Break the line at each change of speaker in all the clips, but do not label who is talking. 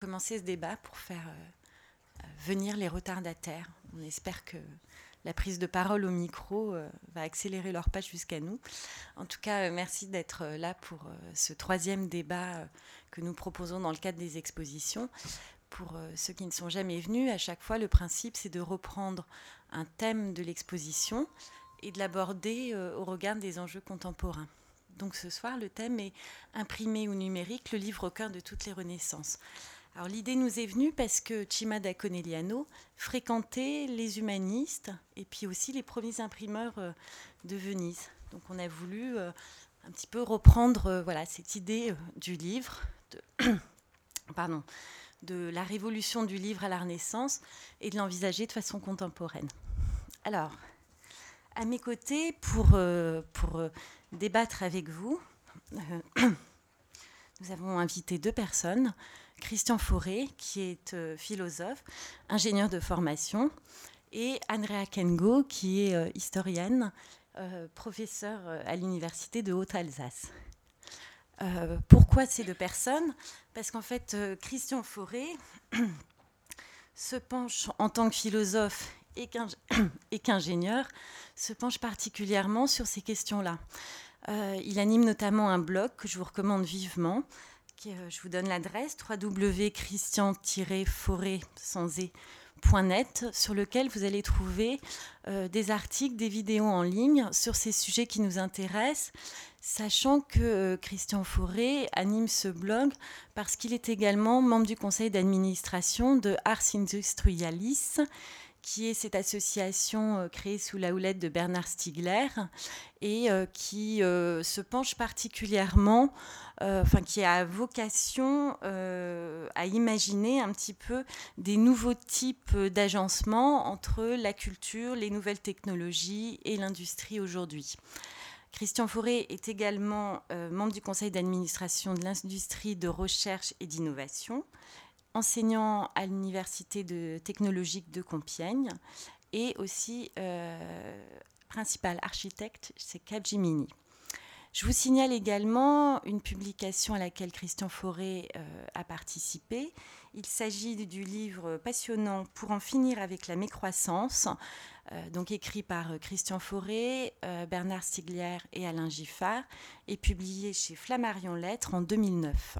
commencer ce débat pour faire euh, venir les retardataires. On espère que la prise de parole au micro euh, va accélérer leur pas jusqu'à nous. En tout cas, euh, merci d'être là pour ce troisième débat que nous proposons dans le cadre des expositions. Pour ceux qui ne sont jamais venus, à chaque fois, le principe, c'est de reprendre un thème de l'exposition et de l'aborder au regard des enjeux contemporains. Donc ce soir, le thème est imprimé ou numérique, le livre au cœur de toutes les renaissances. Alors l'idée nous est venue parce que Cimada Conegliano fréquentait les humanistes et puis aussi les premiers imprimeurs euh, de Venise. Donc on a voulu euh, un petit peu reprendre euh, voilà, cette idée du livre, de, pardon, de la révolution du livre à la Renaissance et de l'envisager de façon contemporaine. Alors, à mes côtés, pour, pour débattre avec vous, nous avons invité deux personnes. Christian Fauré, qui est euh, philosophe, ingénieur de formation, et Andrea Kengo, qui est euh, historienne, euh, professeure à l'Université de Haute-Alsace. pourquoi ces deux personnes? Parce qu'en fait, Christian Fauré se penche en tant que philosophe et qu'ingénieur, se penche particulièrement sur ces questions-là. il anime notamment un blog que je vous recommande vivement, je vous donne l'adresse www.christian-forêt.net sur lequel vous allez trouver euh, des articles, des vidéos en ligne sur ces sujets qui nous intéressent, sachant que euh, Christian Forêt anime ce blog parce qu'il est également membre du conseil d'administration de Ars Industrialis, qui est cette association créée sous la houlette de Bernard Stiegler et qui se penche particulièrement euh, enfin, qui a vocation euh, à imaginer un petit peu des nouveaux types d'agencement entre la culture, les nouvelles technologies et l'industrie aujourd'hui. Christian Fauré est également euh, membre du conseil d'administration de l'industrie de recherche et d'innovation, enseignant à l'université technologique de Compiègne et aussi principal architecte chez Capgemini. Je vous signale également une publication à laquelle Christian Fauré euh, a participé. Il s'agit du livre passionnant Pour en finir avec la mécroissance, euh, donc écrit par euh, Christian Fauré, Bernard Stiglier et Alain Giffard, et publié chez Flammarion Lettres en 2009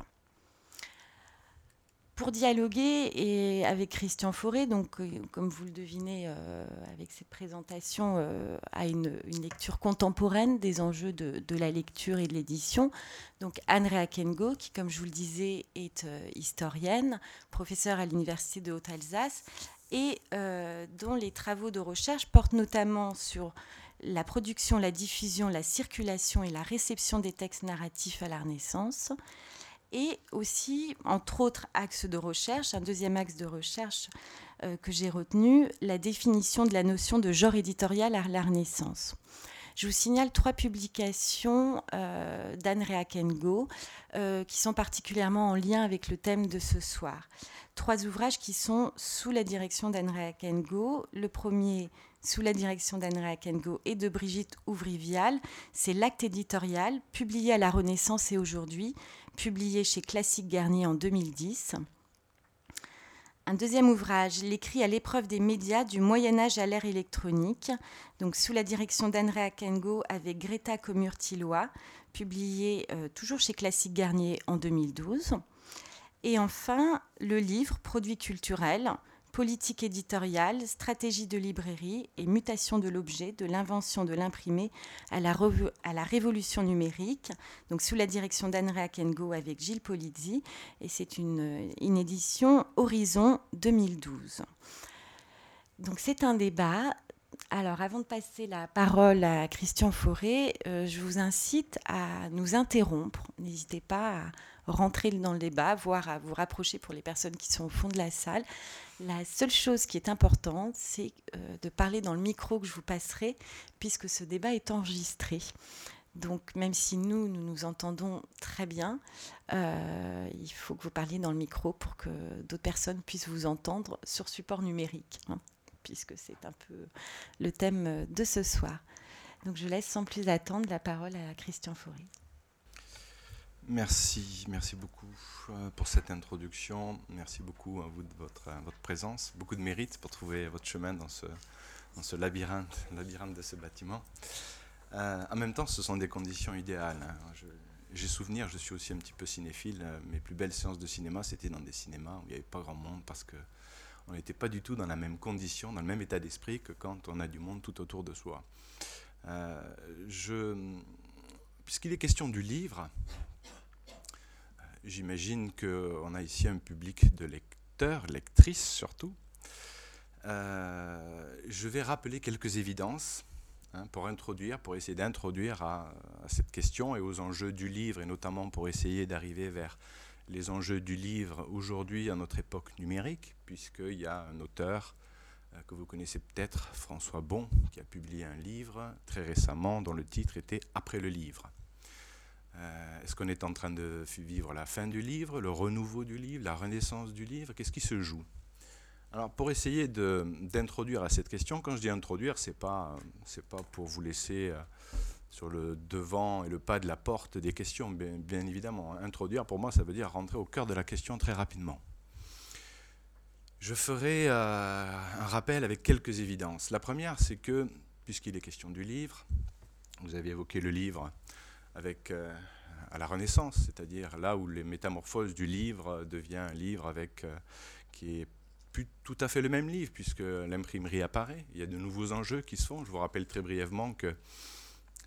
pour dialoguer et avec Christian Fauré, donc euh, comme vous le devinez euh, avec cette présentation euh, à une, lecture contemporaine des enjeux de, la lecture et de l'édition. Donc Anne Kengo, qui comme je vous le disais est historienne, professeure à l'université de Haute-Alsace et dont les travaux de recherche portent notamment sur la production, la diffusion, la circulation et la réception des textes narratifs à la Renaissance et aussi, entre autres axes de recherche, un deuxième axe de recherche euh, que j'ai retenu, la définition de la notion de genre éditorial à la Renaissance. Je vous signale trois publications euh, d'Anne Reakengo euh, qui sont particulièrement en lien avec le thème de ce soir. Trois ouvrages qui sont sous la direction d'Anne Reakengo. Le premier, sous la direction d'Anne Reakengo et de Brigitte Ouvrivial, c'est L'acte éditorial, publié à la Renaissance et aujourd'hui, publié chez Classique Garnier en 2010. Un deuxième ouvrage, l'écrit à l'épreuve des médias du Moyen Âge à l'ère électronique, donc sous la direction d'Andrea Kengo avec Greta Comurtilois, publié euh, toujours chez Classique Garnier en 2012. Et enfin, le livre Produits culturels, politique éditoriale, stratégie de librairie et mutation de l'objet, de l'invention de l'imprimé à la, à la révolution numérique, donc sous la direction d'Andrea Kengo avec Gilles Polizzi, et c'est une, une édition Horizon 2012. Donc c'est un débat. Alors avant de passer la parole à Christian Fauré, euh, je vous incite à nous interrompre. N'hésitez pas à rentrer dans le débat, voire à vous rapprocher pour les personnes qui sont au fond de la salle. La seule chose qui est importante, c'est euh, de parler dans le micro que je vous passerai, puisque ce débat est enregistré. Donc même si nous, nous nous entendons très bien, euh, il faut que vous parliez dans le micro pour que d'autres personnes puissent vous entendre sur support numérique, hein, puisque c'est un peu le thème de ce soir. Donc je laisse sans plus attendre la parole à Christian Faury.
Merci, merci beaucoup euh, pour cette introduction. Merci beaucoup à vous de votre, votre présence. Beaucoup de mérite pour trouver votre chemin dans ce, dans ce labyrinthe, labyrinthe de ce bâtiment. Euh, en même temps, ce sont des conditions idéales. Hein. J'ai souvenir, je suis aussi un petit peu cinéphile. Euh, mes plus belles séances de cinéma, c'était dans des cinémas où il n'y avait pas grand monde parce que on n'était pas du tout dans la même condition, dans le même état d'esprit que quand on a du monde tout autour de soi. Puisqu'il est question du livre, J'imagine qu'on a ici un public de lecteurs, lectrices surtout. Euh, je vais rappeler quelques évidences hein, pour introduire, pour essayer d'introduire à, cette question et aux enjeux du livre, et notamment pour essayer d'arriver vers les enjeux du livre aujourd'hui à notre époque numérique, puisqu'il y a un auteur euh, que vous connaissez peut-être, François Bon, qui a publié un livre très récemment dont le titre était Après le livre. Euh, est-ce qu'on est en train de vivre la fin du livre, le renouveau du livre, la renaissance du livre? Qu'est-ce qui se joue? Alors, pour essayer d'introduire à cette question, quand je dis introduire, ce n'est pas, pour vous laisser euh, sur le devant et le pas de la porte des questions, bien, évidemment. Introduire, pour moi, ça veut dire rentrer au cœur de la question très rapidement. Je ferai euh, un rappel avec quelques évidences. La première, c'est que, puisqu'il est question du livre, vous avez évoqué le livre avec, euh, à la Renaissance, c'est-à-dire là où les métamorphoses du livre devient un livre avec, euh, qui est plus tout à fait le même livre, puisque l'imprimerie apparaît. Il y a de nouveaux enjeux qui se font. Je vous rappelle très brièvement que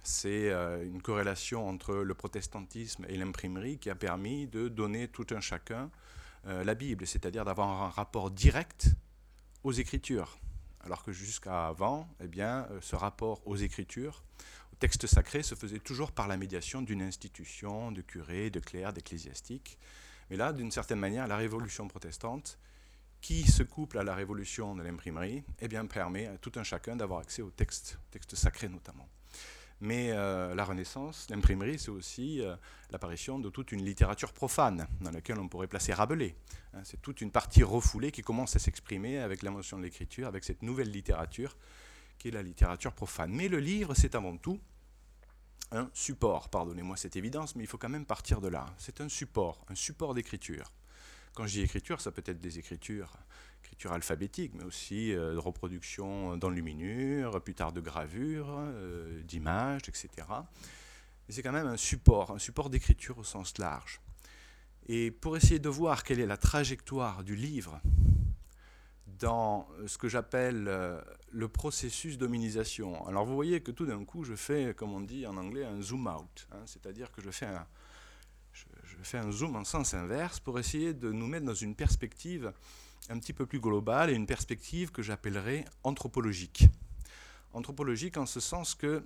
c'est euh, une corrélation entre le protestantisme et l'imprimerie qui a permis de donner tout un chacun la Bible, c'est-à-dire d'avoir un rapport direct aux Écritures. Alors que jusqu'à avant, eh bien, ce rapport aux Écritures texte sacré se faisait toujours par la médiation d'une institution, de curés, de clercs, d'ecclésiastiques. Mais là, d'une certaine manière, la révolution protestante, qui se couple à la révolution de l'imprimerie, eh bien, permet à tout un chacun d'avoir accès au texte, texte sacré notamment. Mais euh, la Renaissance, l'imprimerie, c'est aussi euh, l'apparition de toute une littérature profane, dans laquelle on pourrait placer Rabelais. Hein, c'est toute une partie refoulée qui commence à s'exprimer avec l'émotion de l'écriture, avec cette nouvelle littérature qui est la littérature profane. Mais le livre, c'est avant tout un support, pardonnez-moi cette évidence, mais il faut quand même partir de là. C'est un support, un support d'écriture. Quand je dis écriture, ça peut être des écritures, écriture alphabétique, mais aussi euh, de reproduction d'enluminure, plus tard de gravure, euh, d'images, etc. C'est quand même un support, un support d'écriture au sens large. Et pour essayer de voir quelle est la trajectoire du livre dans ce que j'appelle euh, le processus d'hominisation. Alors vous voyez que tout d'un coup, je fais, comme on dit en anglais, un zoom out, hein, c'est-à-dire que je fais, un, je, fais un zoom en sens inverse pour essayer de nous mettre dans une perspective un petit peu plus globale et une perspective que j'appellerais anthropologique. Anthropologique en ce sens que,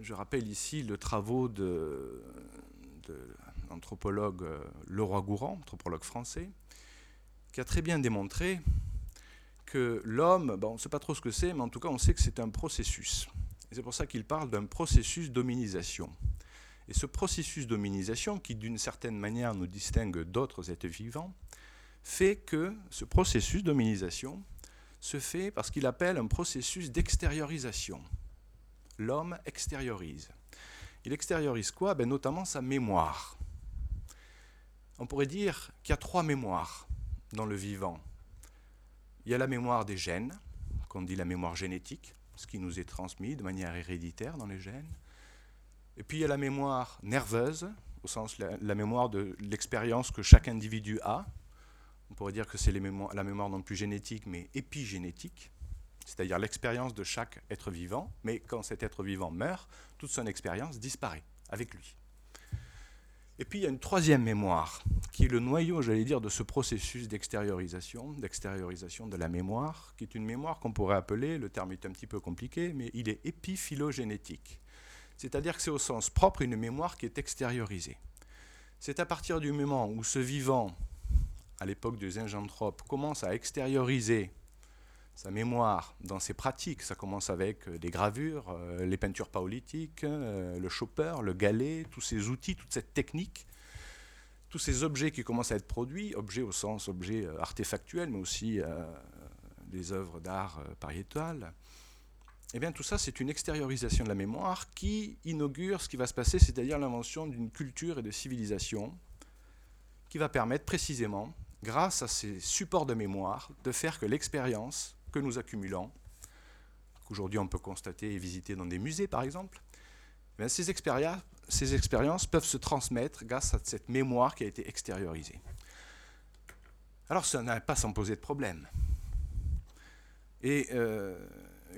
je rappelle ici le travaux de, l'anthropologue euh, Leroy Gourand, anthropologue français, qui a très bien démontré que l'homme, on ne sait pas trop ce que c'est, mais en tout cas on sait que c'est un processus. C'est pour ça qu'il parle d'un processus d'hominisation. Et ce processus d'hominisation, qui d'une certaine manière nous distingue d'autres êtres vivants, fait que ce processus d'hominisation se fait parce qu'il appelle un processus d'extériorisation. L'homme extériorise. Il extériorise quoi? Ben Notamment sa mémoire. On pourrait dire qu'il y a trois mémoires dans le vivant. Il y a la mémoire des gènes, qu'on dit la mémoire génétique, ce qui nous est transmis de manière héréditaire dans les gènes. Et puis il y a la mémoire nerveuse, au sens la, la mémoire de l'expérience que chaque individu a. On pourrait dire que c'est la mémoire non plus génétique, mais épigénétique, c'est-à-dire l'expérience de chaque être vivant. Mais quand cet être vivant meurt, toute son expérience disparaît avec lui. Et puis il y a une troisième mémoire, qui est le noyau, j'allais dire, de ce processus d'extériorisation, d'extériorisation de la mémoire, qui est une mémoire qu'on pourrait appeler, le terme est un petit peu compliqué, mais il est épiphylogénétique. C'est-à-dire que c'est au sens propre une mémoire qui est extériorisée. C'est à partir du moment où ce vivant, à l'époque des Zinjanthropes, commence à extérioriser sa mémoire dans ses pratiques. Ça commence avec euh, les gravures, euh, les peintures paolithiques, euh, le chopper, le galet, tous ces outils, toute cette technique, tous ces objets qui commencent à être produits, objets au sens objets artefactuels, mais aussi des œuvres d'art pariétales, eh bien tout ça, c'est une extériorisation de la mémoire qui inaugure ce qui va se passer, c'est-à-dire l'invention d'une culture et de civilisation qui va permettre précisément, grâce à ces supports de mémoire, de faire que l'expérience que nous accumulons, qu'aujourd'hui on peut constater et visiter dans des musées par exemple, eh ces, expériences, ces expériences peuvent se transmettre grâce à cette mémoire qui a été extériorisée. Alors ça n'a pas sans poser de problème. Et euh,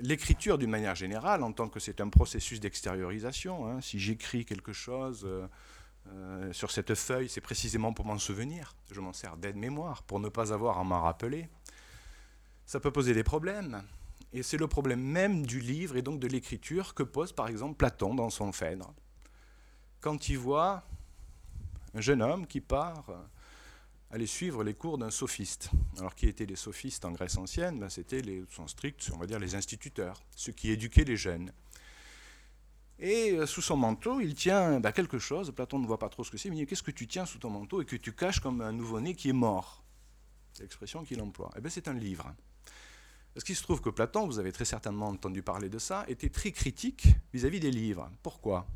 l'écriture, d'une manière générale, en tant que c'est un processus d'extériorisation, hein, si j'écris quelque chose euh, euh, sur cette feuille, c'est précisément pour m'en souvenir. Je m'en sers d'aide-mémoire, pour ne pas avoir à m'en rappeler. Ça peut poser des problèmes. Et c'est le problème même du livre et donc de l'écriture que pose par exemple Platon dans son Phèdre. Quand il voit un jeune homme qui part aller suivre les cours d'un sophiste. Alors qui étaient les sophistes en Grèce ancienne? Ben, C'était les, sont stricts, on va dire les instituteurs, ceux qui éduquaient les jeunes. Et euh, sous son manteau, il tient ben, quelque chose. Platon ne voit pas trop ce que c'est, mais il dit Qu'est-ce que tu tiens sous ton manteau et que tu caches comme un nouveau-né qui est mort? C'est l'expression qu'il emploie. Eh bien, c'est un livre. Parce qu'il se trouve que Platon, vous avez très certainement entendu parler de ça, était très critique vis-à-vis -vis des livres. Pourquoi?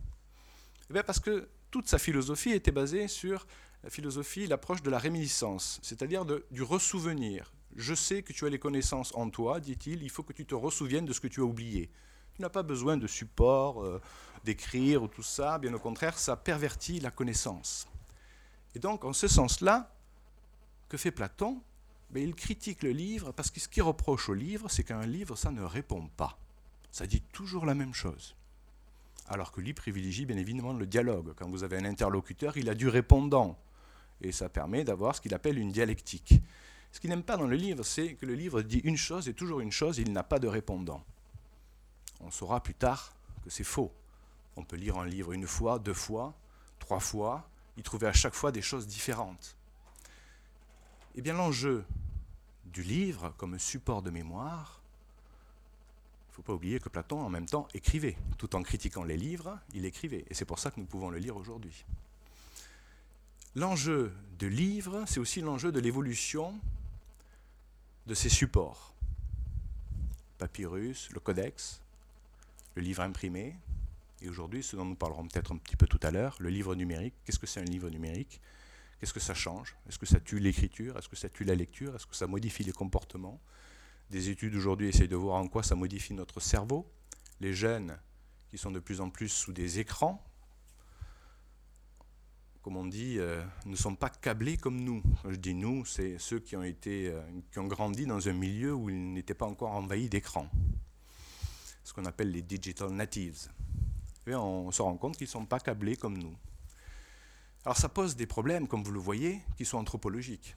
Eh bien Parce que toute sa philosophie était basée sur la philosophie, l'approche de la réminiscence, c'est-à-dire du ressouvenir. Je sais que tu as les connaissances en toi, dit-il, il faut que tu te ressouviennes de ce que tu as oublié. Tu n'as pas besoin de support, euh, d'écrire ou tout ça, bien au contraire, ça pervertit la connaissance. Et donc, en ce sens-là, que fait Platon? Ben, Il critique le livre parce que ce qu'il reproche au livre, c'est qu'un livre, ça ne répond pas. Ça dit toujours la même chose. Alors que lui privilégie bien évidemment le dialogue. Quand vous avez un interlocuteur, il a du répondant et ça permet d'avoir ce qu'il appelle une dialectique. Ce qu'il n'aime pas dans le livre, c'est que le livre dit une chose et toujours une chose, il n'a pas de répondant. On saura plus tard que c'est faux. On peut lire un livre une fois, deux fois, trois fois, y trouver à chaque fois des choses différentes. Eh bien l'enjeu du livre comme support de mémoire, il ne faut pas oublier que Platon en même temps écrivait. Tout en critiquant les livres, il écrivait. Et c'est pour ça que nous pouvons le lire aujourd'hui. L'enjeu de livre, c'est aussi l'enjeu de l'évolution de ces supports. Papyrus, le codex, le livre imprimé, et aujourd'hui, ce dont nous parlerons peut-être un petit peu tout à l'heure, le livre numérique. Qu'est-ce que c'est un livre numérique? Qu'est-ce que ça change? Est-ce que ça tue l'écriture? Est-ce que ça tue la lecture? Est-ce que ça modifie les comportements? Des études aujourd'hui essayent de voir en quoi ça modifie notre cerveau. Les jeunes qui sont de plus en plus sous des écrans, comme on dit, euh, ne sont pas câblés comme nous. je dis nous, c'est ceux qui ont, été, euh, qui ont grandi dans un milieu où ils n'étaient pas encore envahis d'écran. Ce qu'on appelle les digital natives. On se rend compte qu'ils ne sont pas câblés comme nous. Alors ça pose des problèmes, comme vous le voyez, qui sont anthropologiques.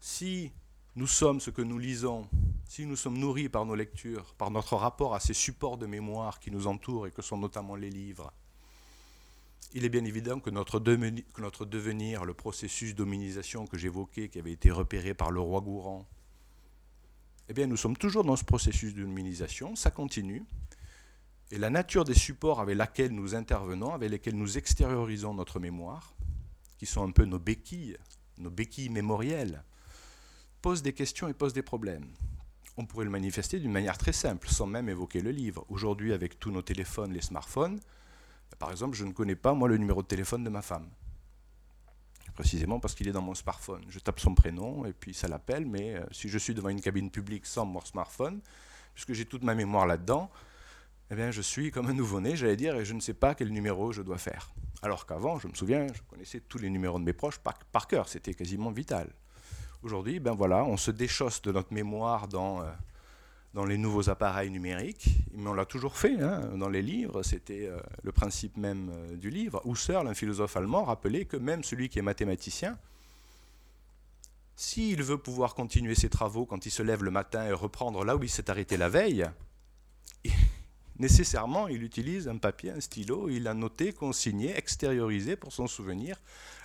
Si nous sommes ce que nous lisons, si nous sommes nourris par nos lectures, par notre rapport à ces supports de mémoire qui nous entourent et que sont notamment les livres, il est bien évident que notre, devenir, le processus d'hominisation que j'évoquais, qui avait été repéré par le roi Gourand, eh bien, nous sommes toujours dans ce processus d'hominisation, ça continue. Et la nature des supports avec lesquels nous intervenons, avec lesquels nous extériorisons notre mémoire, qui sont un peu nos béquilles, nos béquilles mémorielles, pose des questions et pose des problèmes. On pourrait le manifester d'une manière très simple, sans même évoquer le livre. Aujourd'hui, avec tous nos téléphones, les smartphones, par exemple, je ne connais pas, moi, le numéro de téléphone de ma femme. Précisément parce qu'il est dans mon smartphone. Je tape son prénom et puis ça l'appelle, mais euh, si je suis devant une cabine publique sans mon smartphone, puisque j'ai toute ma mémoire là-dedans, eh bien, je suis comme un nouveau-né, j'allais dire, et je ne sais pas quel numéro je dois faire. Alors qu'avant, je me souviens, je connaissais tous les numéros de mes proches par, cœur, c'était quasiment vital. Aujourd'hui, ben voilà, on se déchausse de notre mémoire dans euh, dans les nouveaux appareils numériques, mais on l'a toujours fait hein, dans les livres, c'était euh, le principe même euh, du livre. Husserl, un philosophe allemand, rappelait que même celui qui est mathématicien, s'il veut pouvoir continuer ses travaux quand il se lève le matin et reprendre là où il s'est arrêté la veille, nécessairement il utilise un papier, un stylo, il a noté, consigné, extériorisé pour son souvenir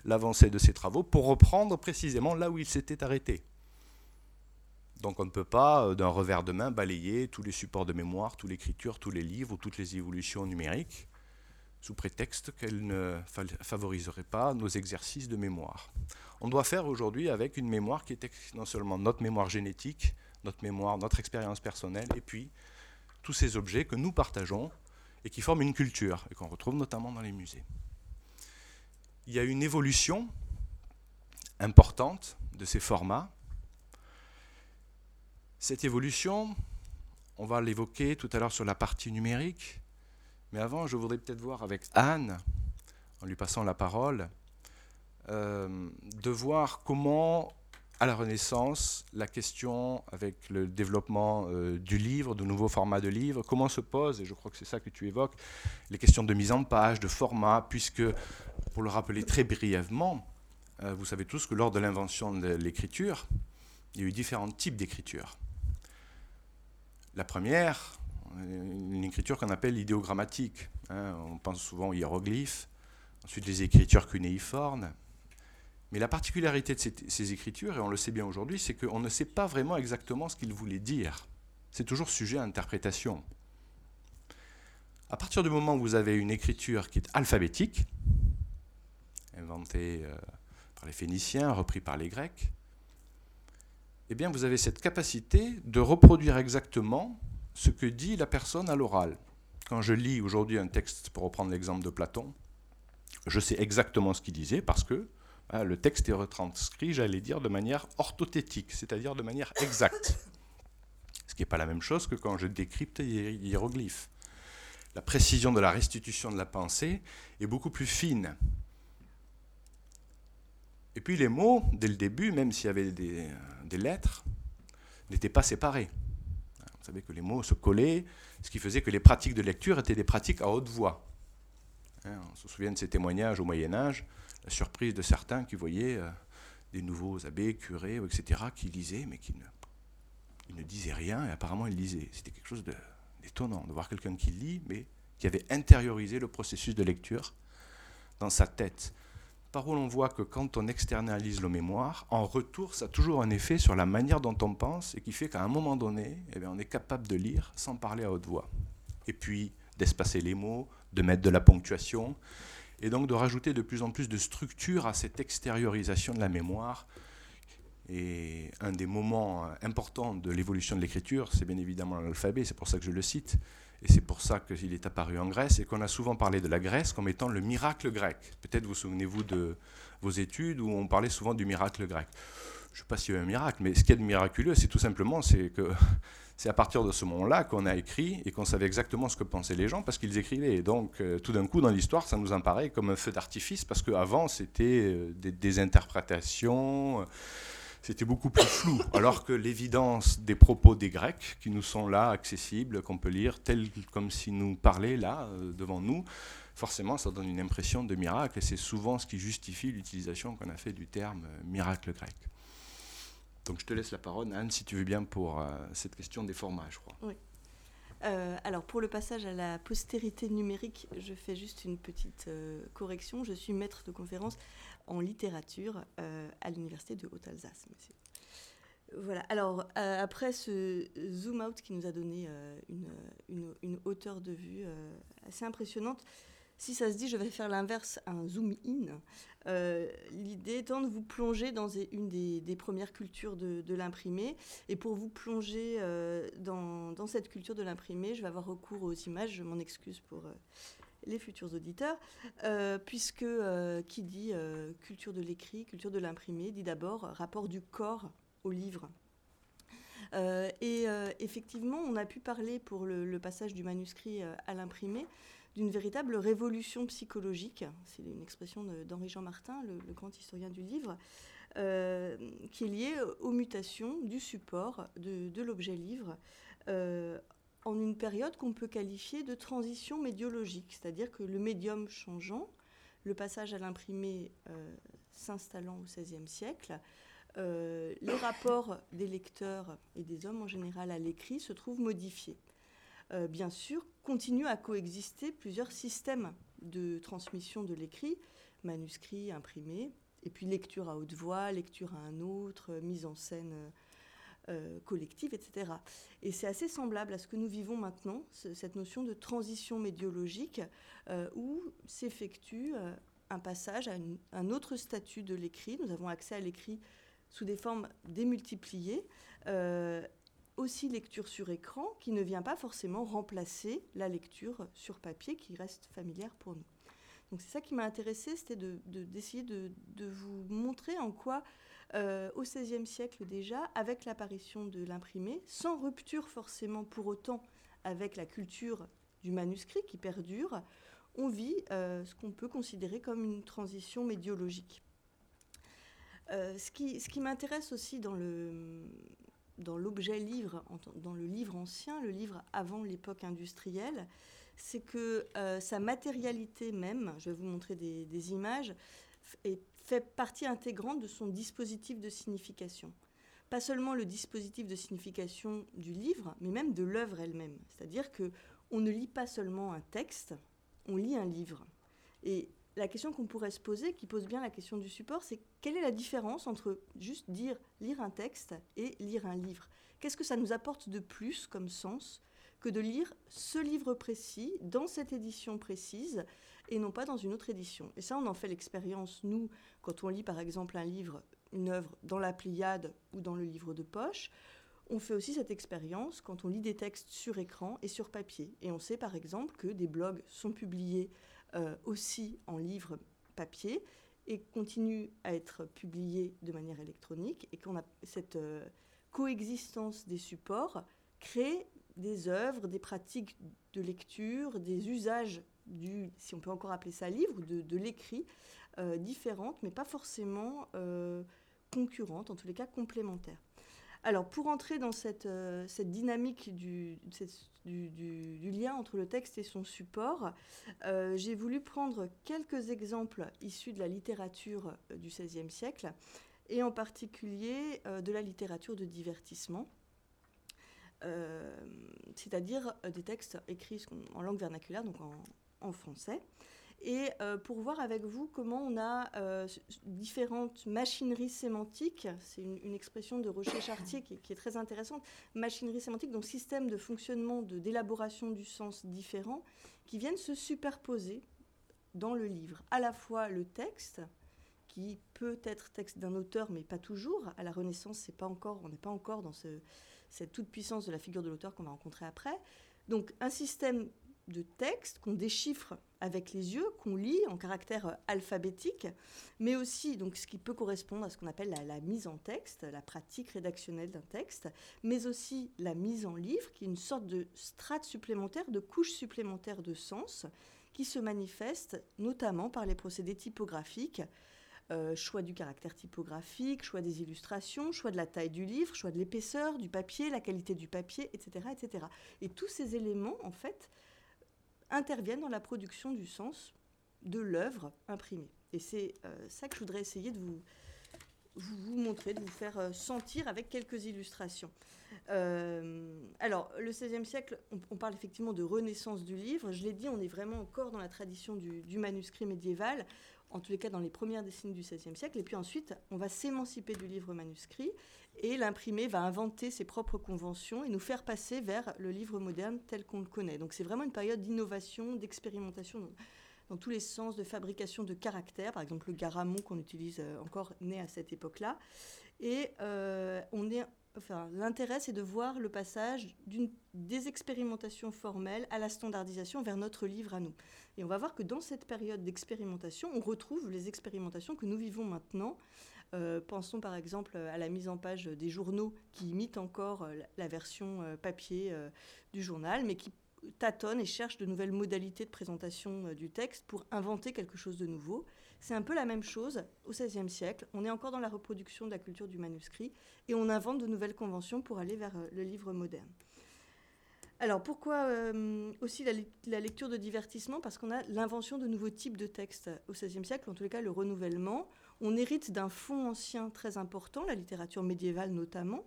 l'avancée de ses travaux pour reprendre précisément là où il s'était arrêté. Donc on ne peut pas, euh, d'un revers de main, balayer tous les supports de mémoire, toute l'écriture, tous les livres, toutes les évolutions numériques, sous prétexte qu'elles ne favoriseraient pas nos exercices de mémoire. On doit faire aujourd'hui avec une mémoire qui est non seulement notre mémoire génétique, notre mémoire, notre expérience personnelle, et puis tous ces objets que nous partageons et qui forment une culture et qu'on retrouve notamment dans les musées. Il y a une évolution importante de ces formats. Cette évolution, on va l'évoquer tout à l'heure sur la partie numérique, mais avant, je voudrais peut-être voir avec Anne, en lui passant la parole, euh, de voir comment à la Renaissance, la question avec le développement euh, du livre, de nouveaux formats de livres, comment se pose, et je crois que c'est ça que tu évoques, les questions de mise en page, de format, puisque, pour le rappeler très brièvement, euh, vous savez tous que lors de l'invention de l'écriture, il y a eu différents types d'écriture. La première, une écriture qu'on appelle idéogrammatique. Hein, on pense souvent aux hiéroglyphes, ensuite les écritures cunéiformes, mais la particularité de ces, écritures, et on le sait bien aujourd'hui, c'est qu'on ne sait pas vraiment exactement ce qu'il voulait dire. C'est toujours sujet à interprétation. À partir du moment où vous avez une écriture qui est alphabétique, inventée euh, par les Phéniciens, repris par les Grecs, eh bien vous avez cette capacité de reproduire exactement ce que dit la personne à l'oral. Quand je lis aujourd'hui un texte, pour reprendre l'exemple de Platon, je sais exactement ce qu'il disait parce que Hein, le texte est retranscrit, j'allais dire, de manière orthothétique, c'est-à-dire de manière exacte. Ce qui n'est pas la même chose que quand je décrypte les hiéroglyphes. La précision de la restitution de la pensée est beaucoup plus fine. Et puis les mots, dès le début, même s'il y avait des, des lettres, n'étaient pas séparés. Vous savez que les mots se collaient, ce qui faisait que les pratiques de lecture étaient des pratiques à haute voix. Hein, on se souvient de ces témoignages au Moyen Âge la surprise de certains qui voyaient euh, des nouveaux abbés, curés, etc., qui lisaient, mais qui ne disaient rien, et apparemment ils lisaient. C'était quelque chose d'étonnant de, voir quelqu'un qui lit, mais qui avait intériorisé le processus de lecture dans sa tête. Par où l'on voit que quand on externalise le mémoire, en retour, ça a toujours un effet sur la manière dont on pense, et qui fait qu'à un moment donné, eh on est capable de lire sans parler à haute voix. Et puis, d'espacer les mots, de mettre de la ponctuation, et donc de rajouter de plus en plus de structure à cette extériorisation de la mémoire. Et un des moments euh, importants de l'évolution de l'écriture, c'est bien évidemment l'alphabet, c'est pour ça que je le cite, et c'est pour ça qu'il est apparu en Grèce, et qu'on a souvent parlé de la Grèce comme étant le miracle grec. Peut-être vous souvenez-vous de vos études où on parlait souvent du miracle grec. Je ne sais pas s'il y a eu un miracle, mais ce qui est de miraculeux, c'est tout simplement c'est que c'est à partir de ce moment-là qu'on a écrit et qu'on savait exactement ce que pensaient les gens parce qu'ils écrivaient. Et donc, euh, tout d'un coup, dans l'histoire, ça nous apparaît comme un feu d'artifice parce qu'avant, c'était euh, des, interprétations, c'était beaucoup plus flou. Alors que l'évidence des propos des Grecs, qui nous sont là, accessibles, qu'on peut lire, tel comme s'ils nous parlaient là, devant nous, forcément, ça donne une impression de miracle et c'est souvent ce qui justifie l'utilisation qu'on a fait du terme miracle grec. Donc je te laisse la parole, Anne, si tu veux bien, pour euh, cette question des formats, je crois.
Oui. Euh, alors pour le passage à la postérité numérique, je fais juste une petite euh, correction. Je suis maître de conférence en littérature à l'université de Haute-Alsace. Voilà. Alors après ce zoom out qui nous a donné une, une, une, hauteur de vue assez impressionnante, si ça se dit, je vais faire l'inverse, un zoom in. Euh, l'idée étant de vous plonger dans une des, premières cultures de, l'imprimé. Et pour vous plonger euh, dans, cette culture de l'imprimé, je vais avoir recours aux images. Je m'en excuse pour euh, les futurs auditeurs, puisque qui dit culture de l'écrit, culture de l'imprimé, dit d'abord rapport du corps au livre. et effectivement, on a pu parler pour le passage du manuscrit à l'imprimé d'une véritable révolution psychologique. C'est une expression d'Henri-Jean Martin, le, grand historien du livre, euh, qui est liée aux mutations du support de, l'objet livre euh, en une période qu'on peut qualifier de transition médiologique, c'est-à-dire que le médium changeant, le passage à l'imprimé euh, s'installant au XVIe siècle, les rapports des lecteurs et des hommes en général à l'écrit se trouvent modifiés. Euh, bien sûr, continuent à coexister plusieurs systèmes de transmission de l'écrit, manuscrit, imprimé, et puis lecture à haute voix, lecture à un autre, mise en scène euh, collective, etc. Et c'est assez semblable à ce que nous vivons maintenant, cette notion de transition médiologique, euh, où s'effectue un passage à un autre statut de l'écrit. Nous avons accès à l'écrit sous des formes démultipliées aussi lecture sur écran qui ne vient pas forcément remplacer la lecture sur papier qui reste familière pour nous. Donc c'est ça qui m'a intéressé, c'était d'essayer de, vous montrer en quoi, euh, au XVIe siècle déjà, avec l'apparition de l'imprimé, sans rupture forcément pour autant avec la culture du manuscrit qui perdure, on vit euh, ce qu'on peut considérer comme une transition médiologique. Euh, ce qui, m'intéresse aussi dans l'objet livre, dans le livre ancien, le livre avant l'époque industrielle, c'est que sa matérialité même, je vais vous montrer des, images, est, fait partie intégrante de son dispositif de signification. Pas seulement le dispositif de signification du livre, mais même de l'œuvre elle-même. C'est-à-dire que on ne lit pas seulement un texte, on lit un livre. Et la question qu'on pourrait se poser, qui pose bien la question du support, c'est quelle est la différence entre juste dire lire un texte et lire un livre? Qu'est-ce que ça nous apporte de plus comme sens que de lire ce livre précis dans cette édition précise et non pas dans une autre édition Et ça, on en fait l'expérience, nous, quand on lit par exemple un livre, une œuvre dans la Pléiade ou dans le livre de poche. On fait aussi cette expérience quand on lit des textes sur écran et sur papier. Et on sait par exemple que des blogs sont publiés euh, aussi en livre papier et continuent à être publiés de manière électronique et qu'on a cette euh, coexistence des supports crée des œuvres, des pratiques de lecture, des usages si on peut encore appeler ça livre, de, l'écrit, euh, différentes, mais pas forcément concurrentes, en tous les cas complémentaires. Alors, pour entrer dans cette, euh, dynamique du, lien entre le texte et son support, euh, j'ai voulu prendre quelques exemples issus de la littérature euh, du XVIe siècle, et en particulier de la littérature de divertissement, c'est-à-dire des textes écrits en langue vernaculaire, donc en français et euh, pour voir avec vous comment on a euh, différentes machineries sémantiques, c'est une, expression de Rocher Chartier qui, est très intéressante, machinerie sémantique, donc système de fonctionnement, de d'élaboration du sens différents, qui viennent se superposer dans le livre. À la fois le texte, qui peut être texte d'un auteur, mais pas toujours. À la Renaissance, c'est pas encore, on n'est pas encore dans cette toute puissance de la figure de l'auteur qu'on va rencontrer après. Donc un système de texte qu'on déchiffre avec les yeux, qu'on lit en caractère alphabétique, mais aussi donc ce qui peut correspondre à ce qu'on appelle la, mise en texte, la pratique rédactionnelle d'un texte, mais aussi la mise en livre, qui est une sorte de strate supplémentaire, de couche supplémentaire de sens, qui se manifeste notamment par les procédés typographiques. Euh, choix du caractère typographique, choix des illustrations, choix de la taille du livre, choix de l'épaisseur du papier, la qualité du papier, etc., etc. Et tous ces éléments, en fait, interviennent dans la production du sens de l'œuvre imprimée. Et c'est euh, ça que je voudrais essayer de vous, montrer, de vous faire euh, sentir avec quelques illustrations. Euh, alors, le XVIe siècle, on, parle effectivement de renaissance du livre. Je l'ai dit, on est vraiment encore dans la tradition du, du, manuscrit médiéval, en tous les cas dans les premières décennies du XVIe siècle. Et puis ensuite, on va s'émanciper du livre manuscrit et l'imprimé va inventer ses propres conventions et nous faire passer vers le livre moderne tel qu'on le connaît. Donc c'est vraiment une période d'innovation, d'expérimentation dans, tous les sens, de fabrication de caractères. Par exemple, le garamond qu'on utilise euh, encore né à cette époque-là. Et euh, on est Enfin, l'intérêt, c'est de voir le passage des expérimentations formelles à la standardisation vers notre livre à nous. Et on va voir que dans cette période d'expérimentation, on retrouve les expérimentations que nous vivons maintenant euh, pensons par exemple à la mise en page des journaux qui imitent encore euh, la version euh, papier du journal, mais qui tâtonnent et cherchent de nouvelles modalités de présentation du texte pour inventer quelque chose de nouveau. C'est un peu la même chose au XVIe siècle. On est encore dans la reproduction de la culture du manuscrit et on invente de nouvelles conventions pour aller vers le livre moderne. Alors pourquoi aussi la, la, lecture de divertissement? Parce qu'on a l'invention de nouveaux types de textes au XVIe siècle, en tous les cas le renouvellement. On hérite d'un fond ancien très important, la littérature médiévale notamment.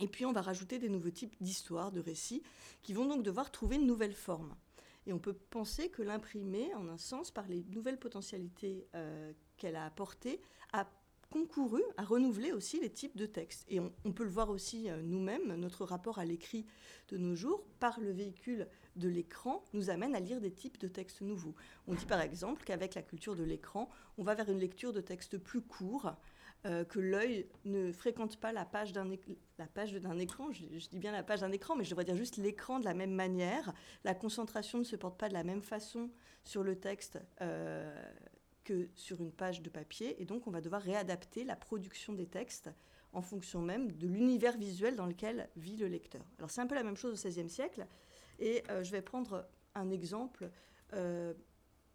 Et puis on va rajouter des nouveaux types d'histoires, de récits, qui vont donc devoir trouver une nouvelle forme. Et on peut penser que l'imprimé, en un sens, par les nouvelles potentialités euh, qu'elle a apportées, a concouru à renouveler aussi les types de textes. Et on, peut le voir aussi euh, nous-mêmes, notre rapport à l'écrit de nos jours, par le véhicule de l'écran, nous amène à lire des types de textes nouveaux. On dit par exemple qu'avec la culture de l'écran, on va vers une lecture de textes plus courts, euh, que l'œil ne fréquente pas la page d'un écran. Je, dis bien la page d'un écran, mais je devrais dire juste l'écran de la même manière. La concentration ne se porte pas de la même façon sur le texte euh, que sur une page de papier, et donc on va devoir réadapter la production des textes en fonction même de l'univers visuel dans lequel vit le lecteur. Alors c'est un peu la même chose au XVIe siècle, et euh, je vais prendre un exemple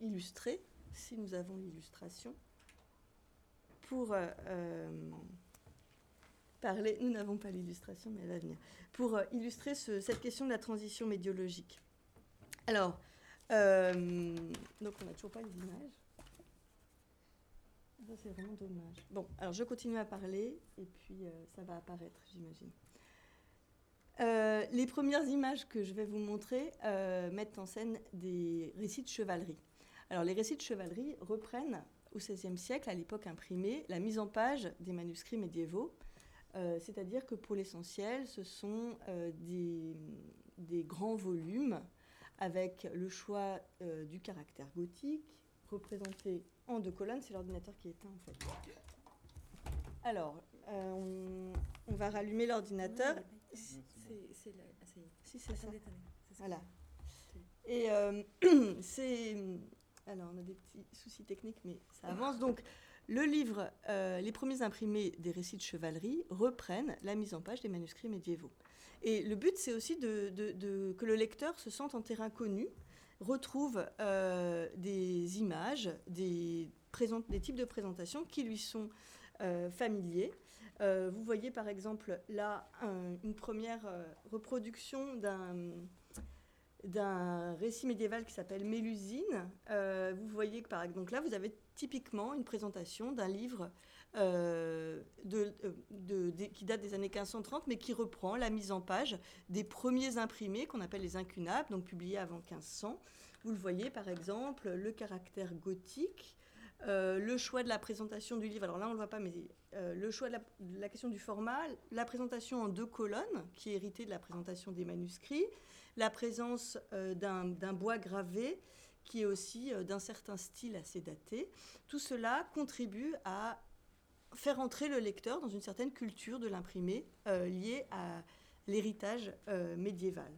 illustré, si nous avons l'illustration pour euh, euh, parler, nous n'avons pas l'illustration, mais elle va venir, pour euh, illustrer cette question de la transition médiologique. Alors, donc on n'a toujours pas les images. Ça, c'est vraiment dommage. Bon, alors je continue à parler et puis ça va apparaître, j'imagine. les premières images que je vais vous montrer mettent en scène des récits de chevalerie. Alors, les récits de chevalerie reprennent au XVIe siècle, à l'époque imprimée, la mise en page des manuscrits médiévaux. Euh, c'est-à-dire que pour l'essentiel, ce sont euh, des, grands volumes avec le choix euh, du caractère gothique, représenté en deux colonnes. C'est l'ordinateur qui est éteint en fait. Alors, on, va rallumer l'ordinateur. C'est Si, c'est ça. Voilà. Et c'est alors, on a des petits soucis techniques, mais ça avance. Donc, le livre, euh, les premiers imprimés des récits de chevalerie reprennent la mise en page des manuscrits médiévaux. Et le but, c'est aussi de, que le lecteur se sente en terrain connu, retrouve euh, des images, des, types de présentations qui lui sont euh, familiers. vous voyez par exemple là une première reproduction d'un d'un récit médiéval qui s'appelle Mélusine. Euh, vous voyez que par exemple, donc là, vous avez typiquement une présentation d'un livre euh, de, qui date des années 1530, mais qui reprend la mise en page des premiers imprimés qu'on appelle les incunables, donc publiés avant 1500. Vous le voyez par exemple, le caractère gothique, euh, le choix de la présentation du livre, alors là on ne le voit pas, mais le choix de la, question du format, la présentation en deux colonnes, qui est héritée de la présentation des manuscrits, la présence euh, d'un bois gravé qui est aussi euh, d'un certain style assez daté. Tout cela contribue à faire entrer le lecteur dans une certaine culture de l'imprimé euh, liée à l'héritage médiéval.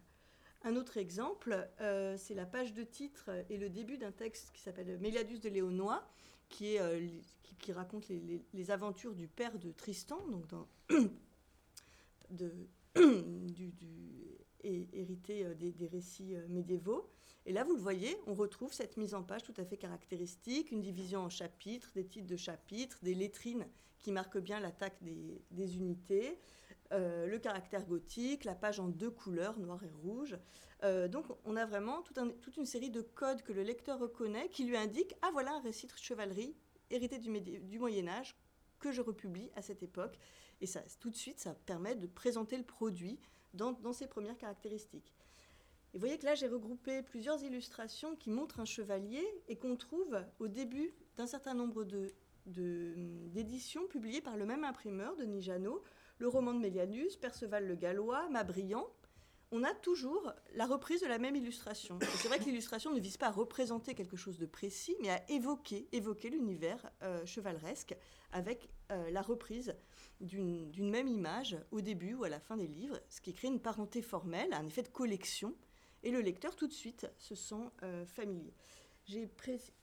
Un autre exemple, c'est la page de titre et le début d'un texte qui s'appelle Méliadus de Léonois, qui, est, qui, raconte les, aventures du père de Tristan, donc de, du, et hérité euh, des, récits euh, médiévaux. Et là, vous le voyez, on retrouve cette mise en page tout à fait caractéristique, une division en chapitres, des titres de chapitres, des lettrines qui marquent bien l'attaque des, unités, euh, le caractère gothique, la page en deux couleurs, noir et rouge. donc on a vraiment toute une série de codes que le lecteur reconnaît qui lui indiquent Ah voilà un récit de chevalerie hérité du, du Moyen Âge que je republie à cette époque. Et ça, tout de suite, ça permet de présenter le produit dans, ses premières caractéristiques. Et vous voyez que là, j'ai regroupé plusieurs illustrations qui montrent un chevalier et qu'on trouve au début d'un certain nombre d'éditions de, publiées par le même imprimeur, Denis Janot, le roman de Mélianus, Perceval le Gallois, Mabriand. On a toujours la reprise de la même illustration. C'est vrai que l'illustration ne vise pas à représenter quelque chose de précis, mais à évoquer, évoquer l'univers euh, chevaleresque avec euh, la reprise d'une même image au début ou à la fin des livres, ce qui crée une parenté formelle, un effet de collection, et le lecteur tout de suite se sent euh, familier. J'ai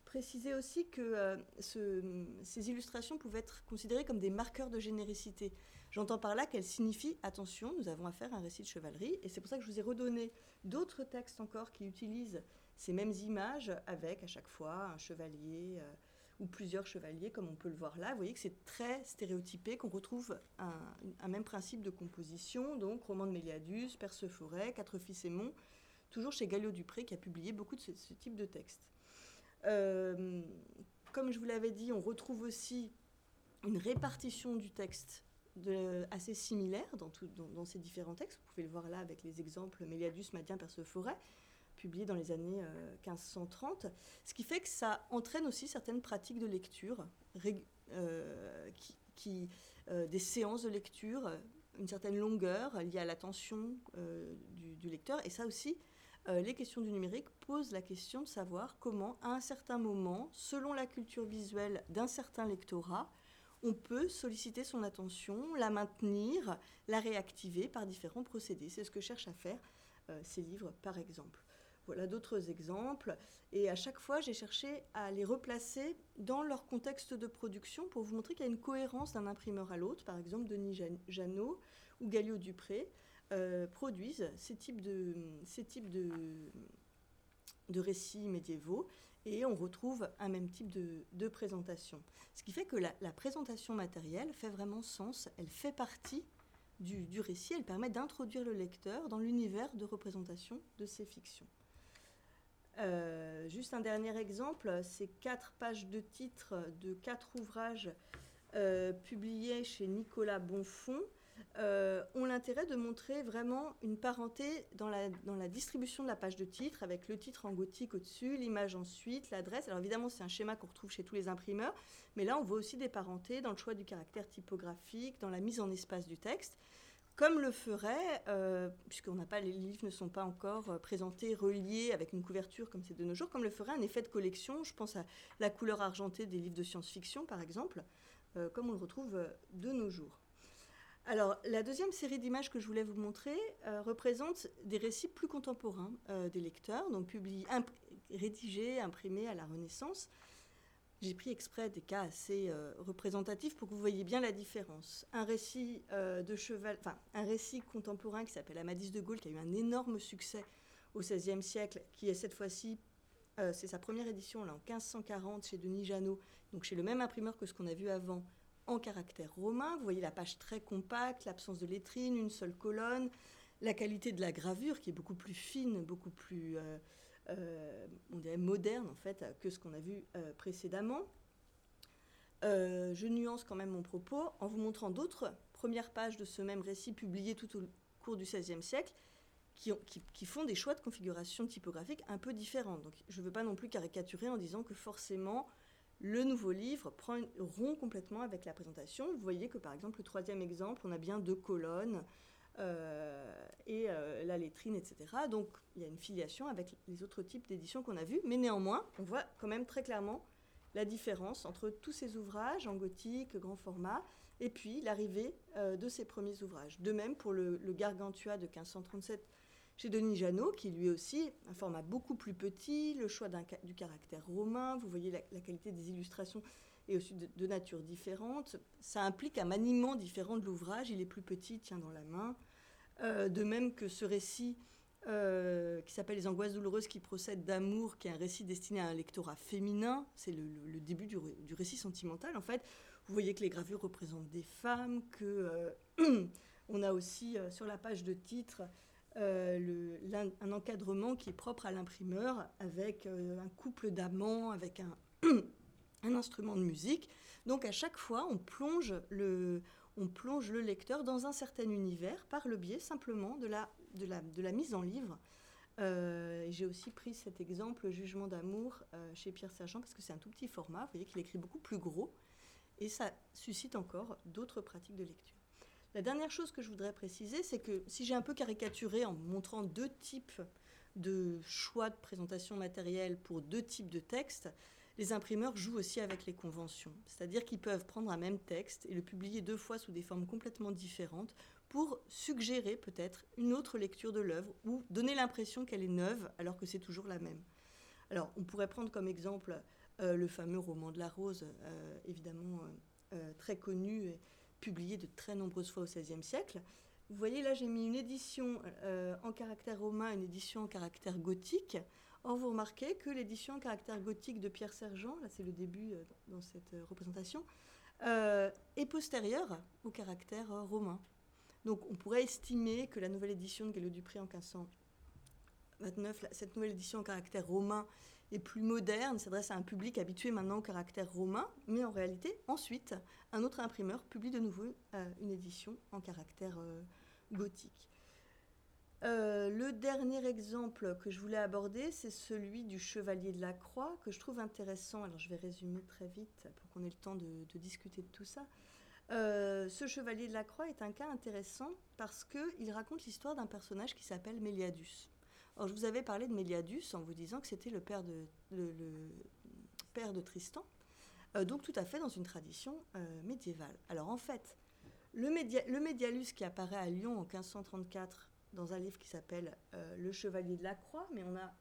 précisé aussi que euh, ces illustrations pouvaient être considérées comme des marqueurs de généricité. J'entends par là qu'elles signifient attention, nous avons affaire à un récit de chevalerie, et c'est pour ça que je vous ai redonné d'autres textes encore qui utilisent ces mêmes images avec à chaque fois un chevalier. Euh, ou plusieurs chevaliers, comme on peut le voir là. Vous voyez que c'est très stéréotypé, qu'on retrouve un, même principe de composition, donc roman de Méliadus, Perceforêt, Quatre fils et Mont, toujours chez Galliot Dupré qui a publié beaucoup de ce, type de textes. Euh, comme je vous l'avais dit, on retrouve aussi une répartition du texte assez similaire dans, dans, dans, ces différents textes. Vous pouvez le voir là avec les exemples Méliadus, Madien, Perceforêt publié dans les années 1530, euh, ce qui fait que ça entraîne aussi certaines pratiques de lecture, euh, euh, des séances de lecture, une certaine longueur liée à l'attention du, lecteur, et ça aussi, les questions du numérique posent la question de savoir comment, à un certain moment, selon la culture visuelle d'un certain lectorat, on peut solliciter son attention, la maintenir, la réactiver par différents procédés. C'est ce que cherchent à faire ces livres, par exemple. Voilà d'autres exemples. Et à chaque fois, j'ai cherché à les replacer dans leur contexte de production pour vous montrer qu'il y a une cohérence d'un imprimeur à l'autre. Par exemple, Denis Jeannot ou Galliot Dupré euh, produisent ces types de, récits médiévaux et on retrouve un même type de, présentation. Ce qui fait que la, présentation matérielle fait vraiment sens, elle fait partie du, récit, elle permet d'introduire le lecteur dans l'univers de représentation de ces fictions. Euh, juste un dernier exemple, ces quatre pages de titres de quatre ouvrages euh, publiés chez Nicolas Bonfond euh, ont l'intérêt de montrer vraiment une parenté dans la, dans la distribution de la page de titre, avec le titre en gothique au-dessus, l'image ensuite, l'adresse. Alors évidemment, c'est un schéma qu'on retrouve chez tous les imprimeurs, mais là, on voit aussi des parentés dans le choix du caractère typographique, dans la mise en espace du texte comme le ferait, euh, puisqu'on les livres ne sont pas encore euh, présentés, reliés avec une couverture comme c'est de nos jours, comme le ferait un effet de collection. Je pense à la couleur argentée des livres de science-fiction, par exemple, comme on le retrouve de nos jours. Alors, la deuxième série d'images que je voulais vous montrer euh, représente des récits plus contemporains euh, des lecteurs, donc publiés, rédigés, imprimés à la Renaissance. J'ai pris exprès des cas assez euh, représentatifs pour que vous voyez bien la différence. Un récit de cheval, enfin un récit contemporain qui s'appelle Amadis de Gaulle, qui a eu un énorme succès au XVIe siècle, qui est cette fois-ci, c'est sa première édition là en 1540 chez Denis Janot, donc chez le même imprimeur que ce qu'on a vu avant, en caractère romain. Vous voyez la page très compacte, l'absence de lettrine, une seule colonne, la qualité de la gravure qui est beaucoup plus fine, beaucoup plus euh, euh, on dirait moderne en fait que ce qu'on a vu euh, précédemment. je nuance quand même mon propos en vous montrant d'autres premières pages de ce même récit publié tout au cours du XVIe siècle qui, qui, font des choix de configuration typographique un peu différents. Donc je ne veux pas non plus caricaturer en disant que forcément le nouveau livre prend une, rompt complètement avec la présentation. Vous voyez que par exemple, le troisième exemple, on a bien deux colonnes euh, et euh, la lettrine, etc. Donc il y a une filiation avec les autres types d'éditions qu'on a vus, mais néanmoins, on voit quand même très clairement la différence entre tous ces ouvrages en gothique, grand format, et puis l'arrivée euh, de ces premiers ouvrages. De même pour le, Gargantua de 1537 chez Denis Janot, qui lui aussi, un format beaucoup plus petit, le choix du caractère romain, vous voyez la, qualité des illustrations est aussi de, nature différente. Ça implique un maniement différent de l'ouvrage, il est plus petit, tient dans la main. Euh, de même que ce récit euh, qui s'appelle Les angoisses douloureuses qui procèdent d'amour, qui est un récit destiné à un lectorat féminin, c'est le, début du, récit sentimental en fait. Vous voyez que les gravures représentent des femmes, que euh, on a aussi sur la page de titre un encadrement qui est propre à l'imprimeur, avec un couple d'amants, avec un, instrument de musique. Donc à chaque fois, on plonge, le, on plonge le lecteur dans un certain univers par le biais simplement de la, de la, de la mise en livre. Euh, J'ai aussi pris cet exemple, Jugement d'amour, chez Pierre Sergent, parce que c'est un tout petit format. Vous voyez qu'il écrit beaucoup plus gros. Et ça suscite encore d'autres pratiques de lecture. La dernière chose que je voudrais préciser, c'est que si j'ai un peu caricaturé en montrant deux types de choix de présentation matérielle pour deux types de textes, les imprimeurs jouent aussi avec les conventions. C'est-à-dire qu'ils peuvent prendre un même texte et le publier deux fois sous des formes complètement différentes pour suggérer peut-être une autre lecture de l'œuvre ou donner l'impression qu'elle est neuve alors que c'est toujours la même. Alors on pourrait prendre comme exemple euh, le fameux roman de la rose, euh, évidemment euh, très connu. Et, publié de très nombreuses fois au XVIe siècle. Vous voyez là, j'ai mis une édition en caractère romain, une édition en caractère gothique. Or, vous remarquez que l'édition en caractère gothique de Pierre Sergent, là c'est le début euh, dans cette euh, représentation, est postérieure au caractère romain. Donc on pourrait estimer que la nouvelle édition de Gallo Dupré en 1529, cette nouvelle édition en caractère romain est plus moderne, s'adresse à un public habitué maintenant au caractère romain, mais en réalité, ensuite, un autre imprimeur publie de nouveau euh, une édition en caractère euh, gothique. Euh, le dernier exemple que je voulais aborder, c'est celui du Chevalier de la Croix, que je trouve intéressant. Alors je vais résumer très vite pour qu'on ait le temps de, discuter de tout ça. ce Chevalier de la Croix est un cas intéressant parce qu'il raconte l'histoire d'un personnage qui s'appelle Méliadus. Alors, je vous avais parlé de Méliadus en vous disant que c'était le père de, Tristan. donc tout à fait dans une tradition médiévale. Alors en fait, le, le médialus qui apparaît à Lyon en 1534 dans un livre qui s'appelle Le Chevalier de la Croix, mais on a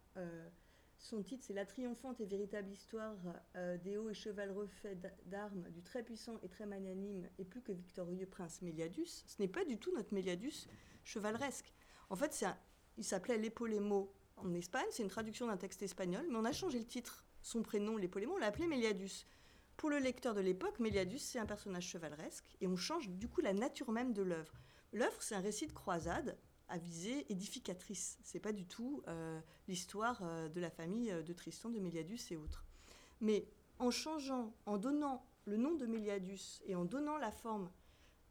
son titre, c'est La triomphante et véritable histoire euh, des hauts et chevaleureux faits d'armes du très puissant et très magnanime et plus que victorieux prince Méliadus. Ce n'est pas du tout notre Méliadus chevaleresque. En fait, il s'appelait L'Epolemo en Espagne, c'est une traduction d'un texte espagnol, mais on a changé le titre, son prénom, L'Epolemo, on l'a appelé Méliadus. Pour le lecteur de l'époque, Méliadus, c'est un personnage chevaleresque, et on change du coup la nature même de l'œuvre. L'œuvre, c'est un récit de croisade à visée édificatrice. C'est pas du tout euh, l'histoire euh, de la famille euh, de Tristan, de Méliadus et autres. Mais en changeant, en donnant le nom de Méliadus et en donnant la forme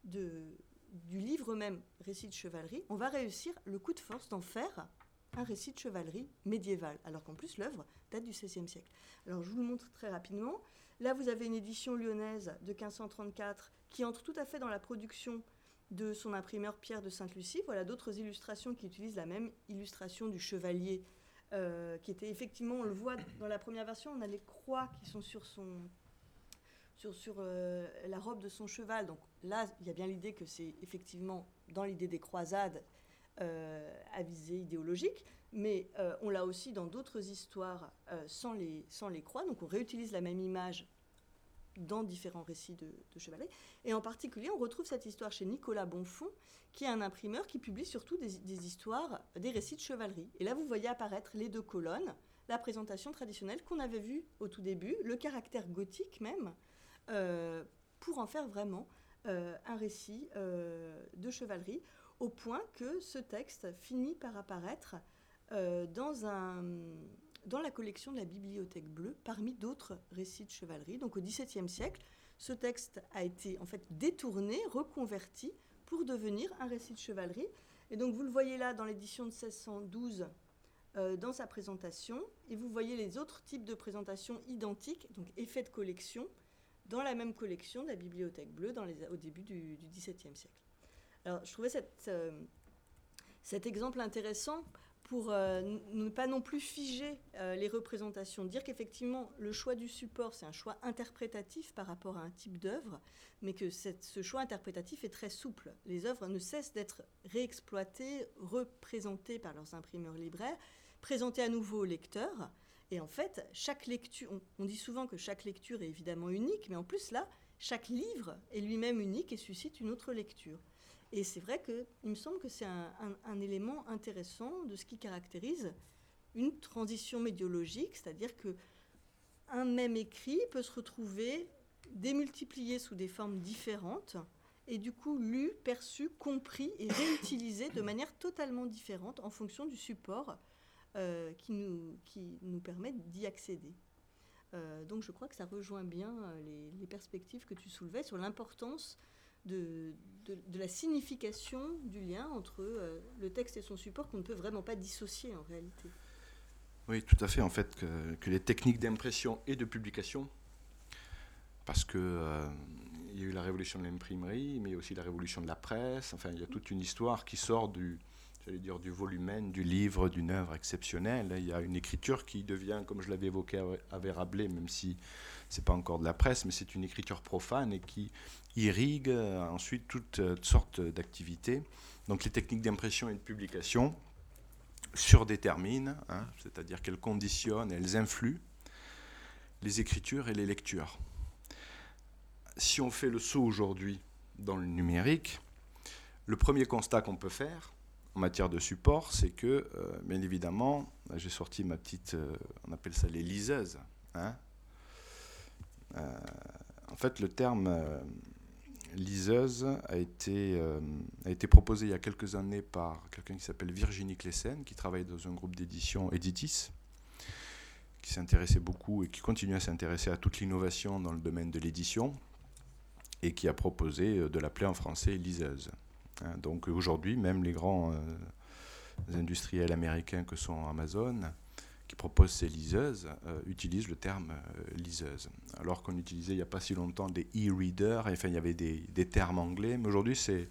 de, du livre même, récit de chevalerie, on va réussir le coup de force d'en faire un récit de chevalerie médiéval, alors qu'en plus l'œuvre date du XVIe siècle. Alors je vous le montre très rapidement. Là, vous avez une édition lyonnaise de 1534 qui entre tout à fait dans la production de son imprimeur Pierre de Sainte-Lucie. Voilà d'autres illustrations qui utilisent la même illustration du chevalier, euh, qui était effectivement, on le voit dans la première version, on a les croix qui sont sur son sur, sur euh, la robe de son cheval. Donc là, il y a bien l'idée que c'est effectivement dans l'idée des croisades euh, à visée idéologique, mais on l'a aussi dans d'autres histoires sans, les, sans les croix. Donc on réutilise la même image dans différents récits de, de Et en particulier, on retrouve cette histoire chez Nicolas Bonfond, qui est un imprimeur qui publie surtout des, histoires, des récits de chevalerie. Et là, vous voyez apparaître les deux colonnes, la présentation traditionnelle qu'on avait vue au tout début, le caractère gothique même, euh, pour en faire vraiment euh, un récit euh, de chevalerie, au point que ce texte finit par apparaître dans un dans la collection de la Bibliothèque bleue parmi d'autres récits de chevalerie. Donc au XVIIe siècle, ce texte a été en fait détourné, reconverti pour devenir un récit de chevalerie. Et donc vous le voyez là dans l'édition de 1612 euh, dans sa présentation, et vous voyez les autres types de présentations identiques, donc effets de collection, dans la même collection de la Bibliothèque bleue au début du, XVIIe siècle. Alors je trouvais euh, cet exemple intéressant pour euh, ne pas non plus figer euh, les représentations, dire qu'effectivement le choix du support c'est un choix interprétatif par rapport à un type d'œuvre, mais que ce choix interprétatif est très souple. Les œuvres ne cessent d'être réexploitées, représentées par leurs imprimeurs libraires, présentées à nouveau aux lecteurs. Et en fait, chaque lecture, on dit souvent que chaque lecture est évidemment unique, mais en plus là, chaque livre est lui-même unique et suscite une autre lecture. Et c'est vrai qu'il me semble que c'est un, élément intéressant de ce qui caractérise une transition médiologique, c'est-à-dire que un même écrit peut se retrouver démultiplié sous des formes différentes et du coup lu, perçu, compris et réutilisé de manière totalement différente en fonction du support euh, qui, nous, qui nous permet d'y accéder. Euh, donc je crois que ça rejoint bien euh, les, les perspectives que tu soulevais sur l'importance de, la signification du lien entre euh, le texte et son support qu'on ne peut vraiment pas dissocier en réalité.
Oui, tout à fait. En fait, que, les techniques d'impression et de publication, parce que euh, il y a eu la révolution de l'imprimerie, mais aussi la révolution de la presse. Enfin, il y a toute une histoire qui sort du, j'allais dire, du volumen, du livre, d'une œuvre exceptionnelle. Il y a une écriture qui devient, comme je l'avais évoqué avec Rabelais, même si c'est pas encore de la presse, mais c'est une écriture profane et qui irrigue euh, ensuite toutes, euh, sortes d'activités. Donc les techniques d'impression et de publication surdéterminent, hein, c'est-à-dire qu'elles conditionnent, elles influent les écritures et les lectures. Si on fait le saut aujourd'hui dans le numérique, le premier constat qu'on peut faire en matière de support, c'est que, euh, bien évidemment, j'ai sorti ma petite, on appelle ça les liseuses. Hein. en fait, le terme liseuse a été, euh, proposée il y a quelques années par quelqu'un qui s'appelle Virginie Clessen, qui travaille dans un groupe d'édition Editis, qui s'intéressait beaucoup et qui continue à s'intéresser à toute l'innovation dans le domaine de l'édition, et qui a proposé euh, de l'appeler en français liseuse. Hein, donc aujourd'hui, même les grands euh, industriels américains que sont Amazon, qui propose ces liseuses euh, utilise le terme euh, liseuse. Alors qu'on utilisait il n'y a pas si longtemps des e-readers, enfin il y avait des, termes anglais, mais aujourd'hui c'est...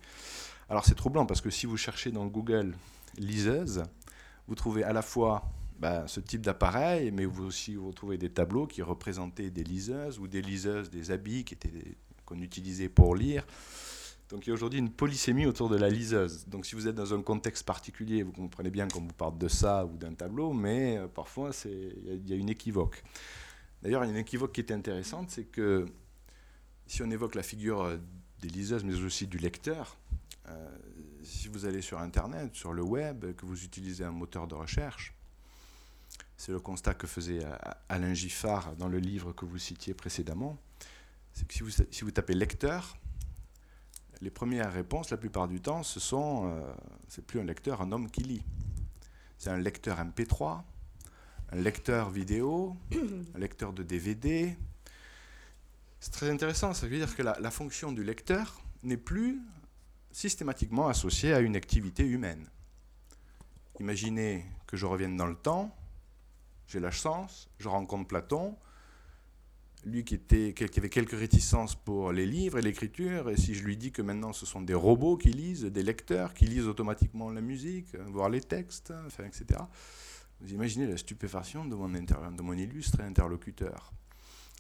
Alors c'est troublant parce que si vous cherchez dans Google liseuse, vous trouvez à la fois ben, ce type d'appareil, mais vous aussi vous retrouvez des tableaux qui représentaient des liseuses ou des liseuses, des habits qu'on utilisait pour lire. Donc il y a aujourd'hui une polysémie autour de la liseuse. Donc si vous êtes dans un contexte particulier, vous comprenez bien qu'on vous parle de ça ou d'un tableau, mais euh, parfois il y, a une équivoque. D'ailleurs, il y a une équivoque qui est intéressante, c'est que si on évoque la figure euh, des liseuses, mais aussi du lecteur, euh, si vous allez sur Internet, sur le web, que vous utilisez un moteur de recherche, c'est le constat que faisait Alain Giffard dans le livre que vous citiez précédemment, c'est que si vous tapez lecteur, les premières réponses, la plupart du temps, ce sont, euh, c'est plus un lecteur, un homme qui lit. C'est un lecteur MP3, un lecteur vidéo, un lecteur de DVD. C'est très intéressant, ça veut dire que la, la fonction du lecteur n'est plus systématiquement associée à une activité humaine. Imaginez que je revienne dans le temps, j'ai la chance, je rencontre Platon, lui qui, était, qui avait quelques réticences pour les livres et l'écriture, et si je lui dis que maintenant ce sont des robots qui lisent, des lecteurs qui lisent automatiquement la musique, voire les textes, enfin, etc., vous imaginez la stupéfaction de mon, de mon illustre interlocuteur.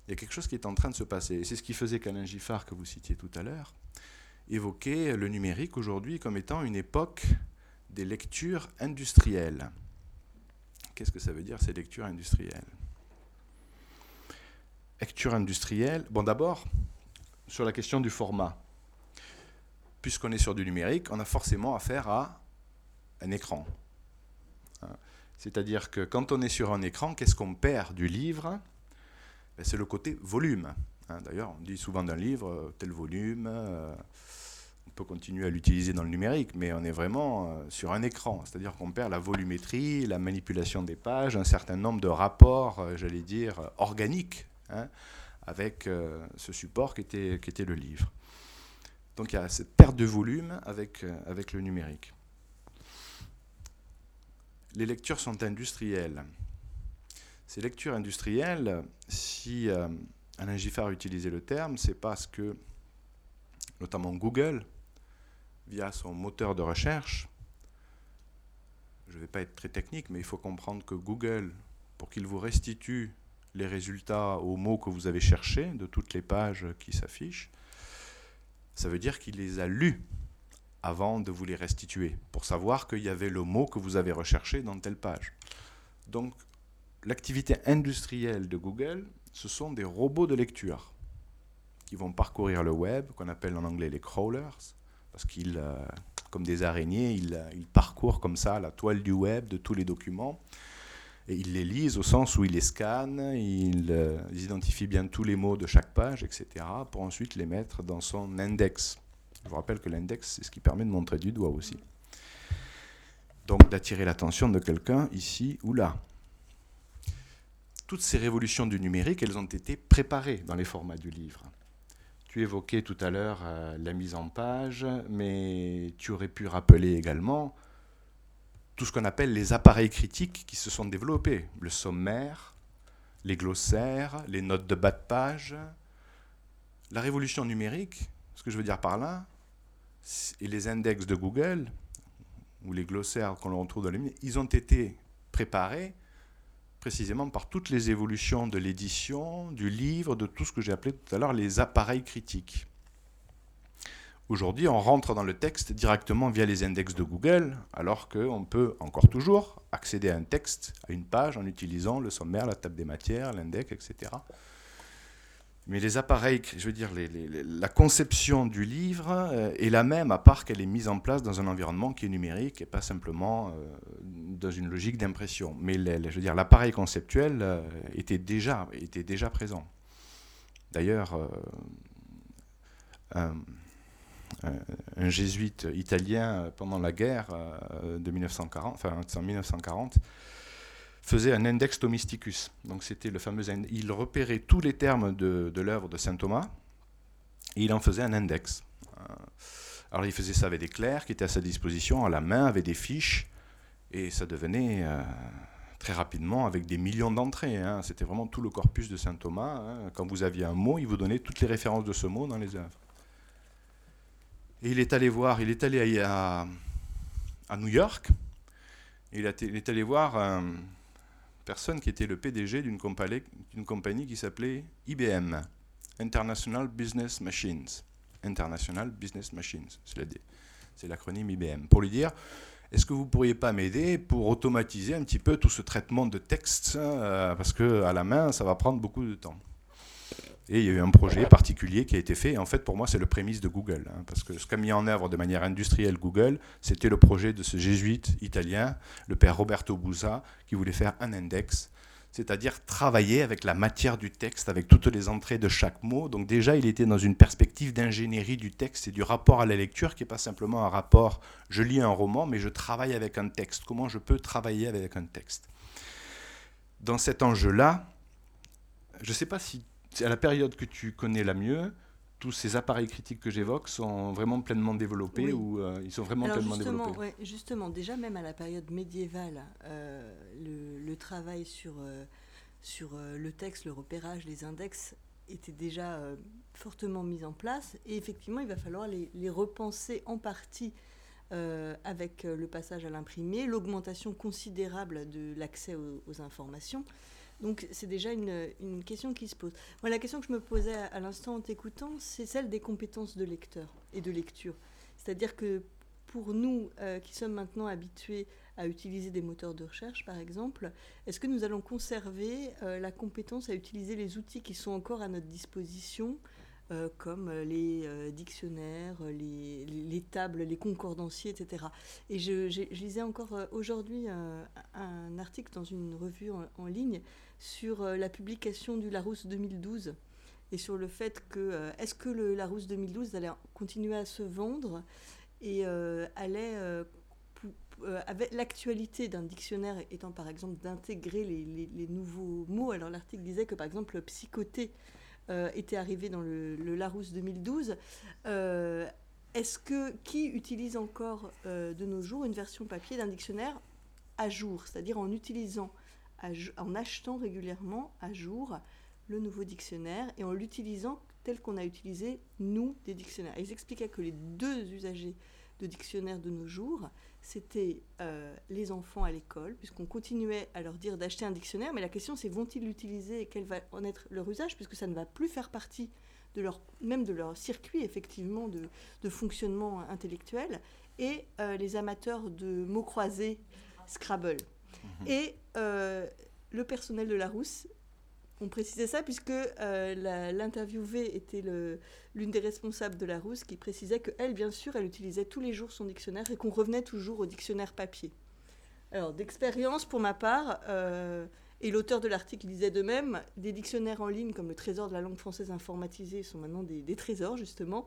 Il y a quelque chose qui est en train de se passer. Et c'est ce qui faisait qu'Alain Giffard, que vous citiez tout à l'heure, évoquait le numérique aujourd'hui comme étant une époque des lectures industrielles. Qu'est-ce que ça veut dire ces lectures industrielles? Lecture industrielle. Bon, d'abord, sur la question du format. Puisqu'on est sur du numérique, on a forcément affaire à un écran. Hein. C'est-à-dire que quand on est sur un écran, qu'est-ce qu'on perd du livre? Ben, C'est le côté volume. Hein. D'ailleurs, on dit souvent d'un livre, euh, tel volume. Euh, on peut continuer à l'utiliser dans le numérique, mais on est vraiment euh, sur un écran. C'est-à-dire qu'on perd la volumétrie, la manipulation des pages, un certain nombre de rapports, j'allais dire, organiques Hein, avec euh, ce support qui était, le livre. Donc il y a cette perte de volume avec, euh, le numérique. Les lectures sont industrielles. Ces lectures industrielles, si euh, Alain Giffard utilisait le terme, c'est parce que, notamment Google, via son moteur de recherche, je ne vais pas être très technique, mais il faut comprendre que Google, pour qu'il vous restitue les résultats aux mots que vous avez cherchés de toutes les pages qui s'affichent, ça veut dire qu'il les a lus avant de vous les restituer, pour savoir qu'il y avait le mot que vous avez recherché dans telle page. Donc l'activité industrielle de Google, ce sont des robots de lecture qui vont parcourir le web, qu'on appelle en anglais les crawlers, parce qu'ils, euh, comme des araignées, ils, ils parcourent comme ça la toile du web de tous les documents ils les lisent au sens où ils les scannent, euh, ils, identifient bien tous les mots de chaque page, etc., pour ensuite les mettre dans son index. Je vous rappelle que l'index, c'est ce qui permet de montrer du doigt aussi. Donc d'attirer l'attention de quelqu'un ici ou là. Toutes ces révolutions du numérique, elles ont été préparées dans les formats du livre. Tu évoquais tout à l'heure euh, la mise en page, mais tu aurais pu rappeler également tout ce qu'on appelle les appareils critiques qui se sont développés. Le sommaire, les glossaires, les notes de bas de page. La révolution numérique, ce que je veux dire par là, et les index de Google, ou les glossaires qu'on retrouve dans les ils ont été préparés précisément par toutes les évolutions de l'édition, du livre, de tout ce que j'ai appelé tout à l'heure les appareils critiques. Aujourd'hui, on rentre dans le texte directement via les index de Google, alors qu'on peut encore toujours accéder à un texte, à une page, en utilisant le sommaire, la table des matières, l'index, etc. Mais les appareils, je veux dire, la conception du livre euh, est la même, à part qu'elle est mise en place dans un environnement qui est numérique et pas simplement euh, dans une logique d'impression. Mais je veux dire, l'appareil conceptuel euh, était, déjà, était déjà présent. D'ailleurs, un jésuite italien euh, pendant la guerre euh, de 1940, enfin en 1940, faisait un index Thomisticus. Donc c'était le fameux il repérait tous les termes de, l'œuvre de saint Thomas et il en faisait un index. Euh, alors il faisait ça avec des clercs qui étaient à sa disposition à la main avec des fiches et ça devenait très rapidement avec des millions d'entrées. Hein. C'était vraiment tout le corpus de saint Thomas. Hein. Quand vous aviez un mot, il vous donnait toutes les références de ce mot dans les œuvres. Et il est allé voir, il est allé à, à New York, il, est allé voir un, personne qui était le PDG d'une compagnie, qui s'appelait IBM, International Business Machines. International Business Machines, c'est l'acronyme IBM. Pour lui dire, est-ce que vous ne pourriez pas m'aider pour automatiser un petit peu tout ce traitement de texte euh, Parce qu'à la main, ça va prendre beaucoup de temps. Et il y a eu un projet particulier qui a été fait. en fait, pour moi, c'est le prémisse de Google. Hein, parce que ce qu'a mis en œuvre de manière industrielle Google, c'était le projet de ce jésuite italien, le père Roberto Busa, qui voulait faire un index c'est-à-dire travailler avec la matière du texte, avec toutes les entrées de chaque mot. Donc déjà, il était dans une perspective d'ingénierie du texte et du rapport à la lecture, qui n'est pas simplement un rapport, je lis un roman, mais je travaille avec un texte. Comment je peux travailler avec un texte? Dans cet enjeu-là, je ne sais pas si, à la période que tu connais la mieux, tous ces appareils critiques que j'évoque sont vraiment pleinement développés ou euh, ils sont vraiment pleinement développés?
Justement, déjà même à la période médiévale, euh, le, travail sur, euh, sur le texte, le repérage, les index était déjà fortement mis en place et effectivement il va falloir les, repenser en partie avec le passage à l'imprimé, l'augmentation considérable de l'accès aux informations. Donc c'est déjà une, question qui se pose. la question que je me posais à, l'instant en t'écoutant, c'est celle des compétences de lecteur et de lecture. C'est-à-dire que pour nous euh, qui sommes maintenant habitués à utiliser des moteurs de recherche, par exemple, est-ce que nous allons conserver euh, la compétence à utiliser les outils qui sont encore à notre disposition euh, comme les dictionnaires, les, tables, les concordanciers, etc. Et je, lisais encore aujourd'hui un article dans une revue en ligne sur euh, la publication du Larousse 2012 et sur le fait que euh, est-ce que le Larousse 2012 allait continuer à se vendre et euh, allait avec l'actualité d'un dictionnaire étant par exemple d'intégrer les, nouveaux mots. Alors l'article disait que par exemple psychoté était arrivé dans le, le Larousse 2012. Est-ce que qui utilise encore de nos jours une version papier d'un dictionnaire à jour, c'est-à-dire en utilisant en achetant régulièrement à jour le nouveau dictionnaire et en l'utilisant tel qu'on a utilisé, nous, des dictionnaires. ils expliquaient que les deux usagers de dictionnaires de nos jours, c'était euh, les enfants à l'école, puisqu'on continuait à leur dire d'acheter un dictionnaire, mais la question c'est vont-ils l'utiliser et quel va en être leur usage, puisque ça ne va plus faire partie même de leur circuit effectivement de, fonctionnement intellectuel, et euh, les amateurs de mots croisés, Scrabble. Mhm. Et euh, le personnel de la Rousse, on précisait ça puisque euh, l'interviewée était l'une des responsables de la Rousse qui précisait qu'elle, bien sûr, elle utilisait tous les jours son dictionnaire et qu'on revenait toujours au dictionnaire papier. Alors, d'expérience, pour ma part, euh, et l'auteur de l'article disait de même, des dictionnaires en ligne comme le Trésor de la langue française informatisée sont maintenant des, trésors, justement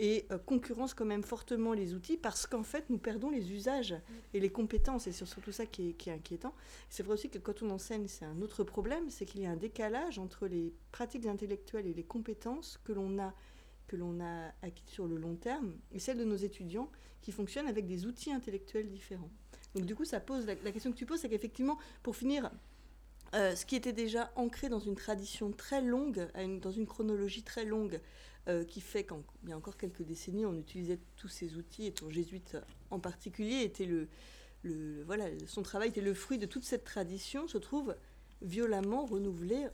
et euh, concurrence quand même fortement les outils parce qu'en fait nous perdons les usages et les compétences et c'est surtout ça qui est, inquiétant. C'est vrai aussi que quand on enseigne, c'est un autre problème, c'est qu'il y a un décalage entre les pratiques intellectuelles et les compétences que l'on a que l'on a acquis sur le long terme et celles de nos étudiants qui fonctionnent avec des outils intellectuels différents. Donc du coup, ça pose la, question que tu poses, c'est qu'effectivement, pour finir, euh, ce qui était déjà ancré dans une tradition très longue, dans une chronologie très longue euh, qui fait qu'il y a encore quelques décennies, on utilisait tous ces outils, et ton jésuite en particulier était le, voilà, son travail était le fruit de toute cette tradition, se trouve violemment renouvelé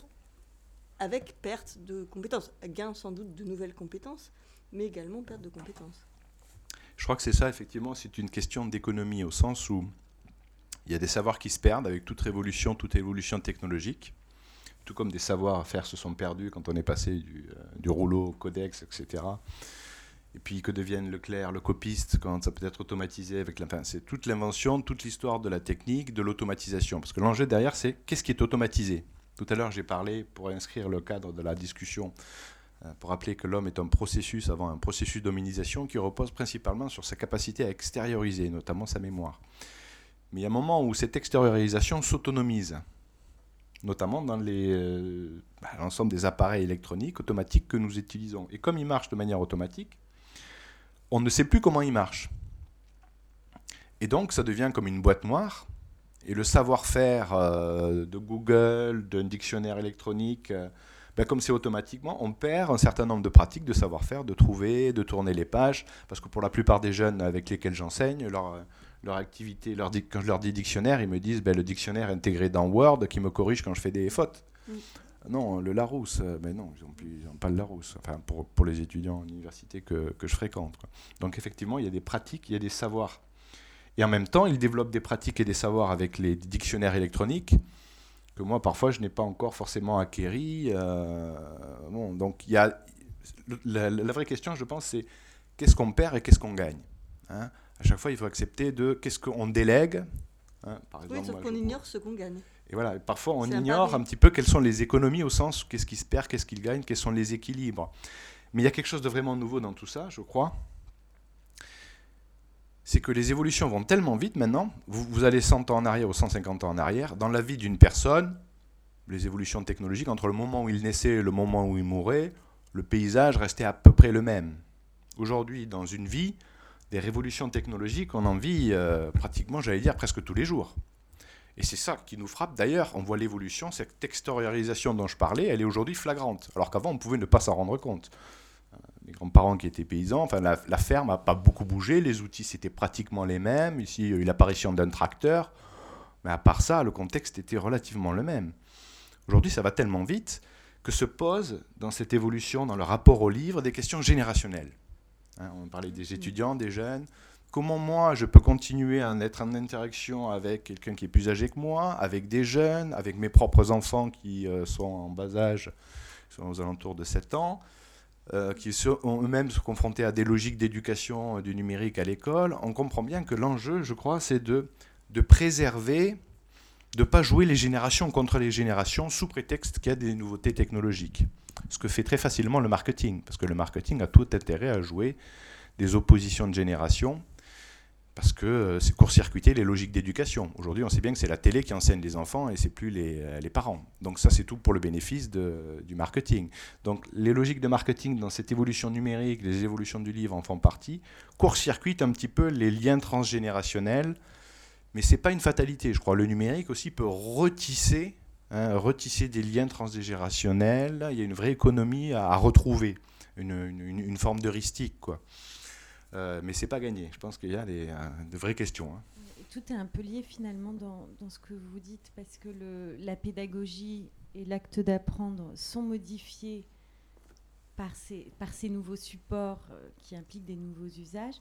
avec perte de compétences, gain sans doute de nouvelles compétences, mais également perte de compétences.
Je crois que c'est ça, effectivement, c'est une question d'économie, au sens où il y a des savoirs qui se perdent avec toute révolution, toute évolution technologique tout comme des savoir-faire se sont perdus quand on est passé du, euh, rouleau au codex, etc. Et puis que devienne le clair, le copiste, quand ça peut être automatisé avec. Enfin, c'est toute l'invention, toute l'histoire de la technique, de l'automatisation. Parce que l'enjeu derrière, c'est qu'est-ce qui est automatisé? Tout à l'heure, j'ai parlé, pour inscrire le cadre de la discussion, euh, pour rappeler que l'homme est un processus avant un processus d'hominisation qui repose principalement sur sa capacité à extérioriser, notamment sa mémoire. Mais il y a un moment où cette extériorisation s'autonomise notamment dans euh, bah, l'ensemble des appareils électroniques automatiques que nous utilisons. Et comme ils marchent de manière automatique, on ne sait plus comment ils marchent. Et donc ça devient comme une boîte noire. Et le savoir-faire euh, de Google, d'un dictionnaire électronique, euh, ben, comme c'est automatiquement, on perd un certain nombre de pratiques de savoir-faire, de trouver, de tourner les pages, parce que pour la plupart des jeunes avec lesquels j'enseigne, leur, leur activité, leur quand je leur dis dictionnaire, ils me disent ben, le dictionnaire intégré dans Word qui me corrige quand je fais des fautes. Non, le Larousse, mais euh, ben non, ils n'ont pas le Larousse, enfin, pour, pour, les étudiants en université que, que je fréquente. Donc effectivement, il y a des pratiques, il y a des savoirs. Et en même temps, ils développent des pratiques et des savoirs avec les dictionnaires électroniques que moi, parfois, je n'ai pas encore forcément acquéris. Euh, bon, donc il y a, la, vraie question, je pense, c'est qu'est-ce qu'on perd et qu'est-ce qu'on gagne hein? À chaque fois, il faut accepter de qu'est-ce qu'on délègue.
Hein par exemple, oui, sauf qu'on ignore ce qu'on gagne.
Et voilà, parfois on ignore un, petit peu quelles sont les économies au sens qu'est-ce qui se perd, qu'est-ce qu'il gagne, quels sont les équilibres. Mais il y a quelque chose de vraiment nouveau dans tout ça, je crois. C'est que les évolutions vont tellement vite maintenant, vous, vous allez 100 ans en arrière ou 150 ans en arrière, dans la vie d'une personne, les évolutions technologiques, entre le moment où il naissait et le moment où il mourait, le paysage restait à peu près le même. Aujourd'hui, dans une vie, des révolutions technologiques, on en vit euh, pratiquement, j'allais dire, presque tous les jours. Et c'est ça qui nous frappe. D'ailleurs, on voit l'évolution, cette extériorisation dont je parlais, elle est aujourd'hui flagrante, alors qu'avant, on pouvait ne pas s'en rendre compte. Euh, mes grands-parents qui étaient paysans, enfin, la, ferme n'a pas beaucoup bougé, les outils, c'était pratiquement les mêmes. Ici, il y a eu l'apparition d'un tracteur, mais à part ça, le contexte était relativement le même. Aujourd'hui, ça va tellement vite que se posent dans cette évolution, dans le rapport au livre, des questions générationnelles. Hein, on parlait des mm. étudiants, des jeunes. Comment moi, je peux continuer à être en interaction avec quelqu'un qui est plus âgé que moi, avec des jeunes, avec mes propres enfants qui euh, sont en bas âge, sont aux alentours de 7 ans, euh, qui sont eux-mêmes se confrontés à des logiques d'éducation euh, du numérique à l'école. On comprend bien que l'enjeu, je crois, c'est de, de préserver de ne pas jouer les générations contre les générations sous prétexte qu'il y a des nouveautés technologiques. Ce que fait très facilement le marketing, parce que le marketing a tout intérêt à jouer des oppositions de génération, parce que euh, c'est court-circuiter les logiques d'éducation. Aujourd'hui, on sait bien que c'est la télé qui enseigne les enfants et c'est plus les, euh, les, parents. Donc ça, c'est tout pour le bénéfice de, du marketing. Donc les logiques de marketing dans cette évolution numérique, les évolutions du livre en font partie, court-circuitent un petit peu les liens transgénérationnels mais ce n'est pas une fatalité. Je crois le numérique aussi peut retisser, hein, retisser des liens transgénérationnels. Il y a une vraie économie à, retrouver, une, forme d'heuristique. Quoi. Euh, mais ce n'est pas gagné. Je pense qu'il y a des, euh, de vraies questions. Hein.
Tout est un peu lié finalement dans, dans, ce que vous dites, parce que le, la pédagogie et l'acte d'apprendre sont modifiés par ces, par ces nouveaux supports euh, qui impliquent des nouveaux usages.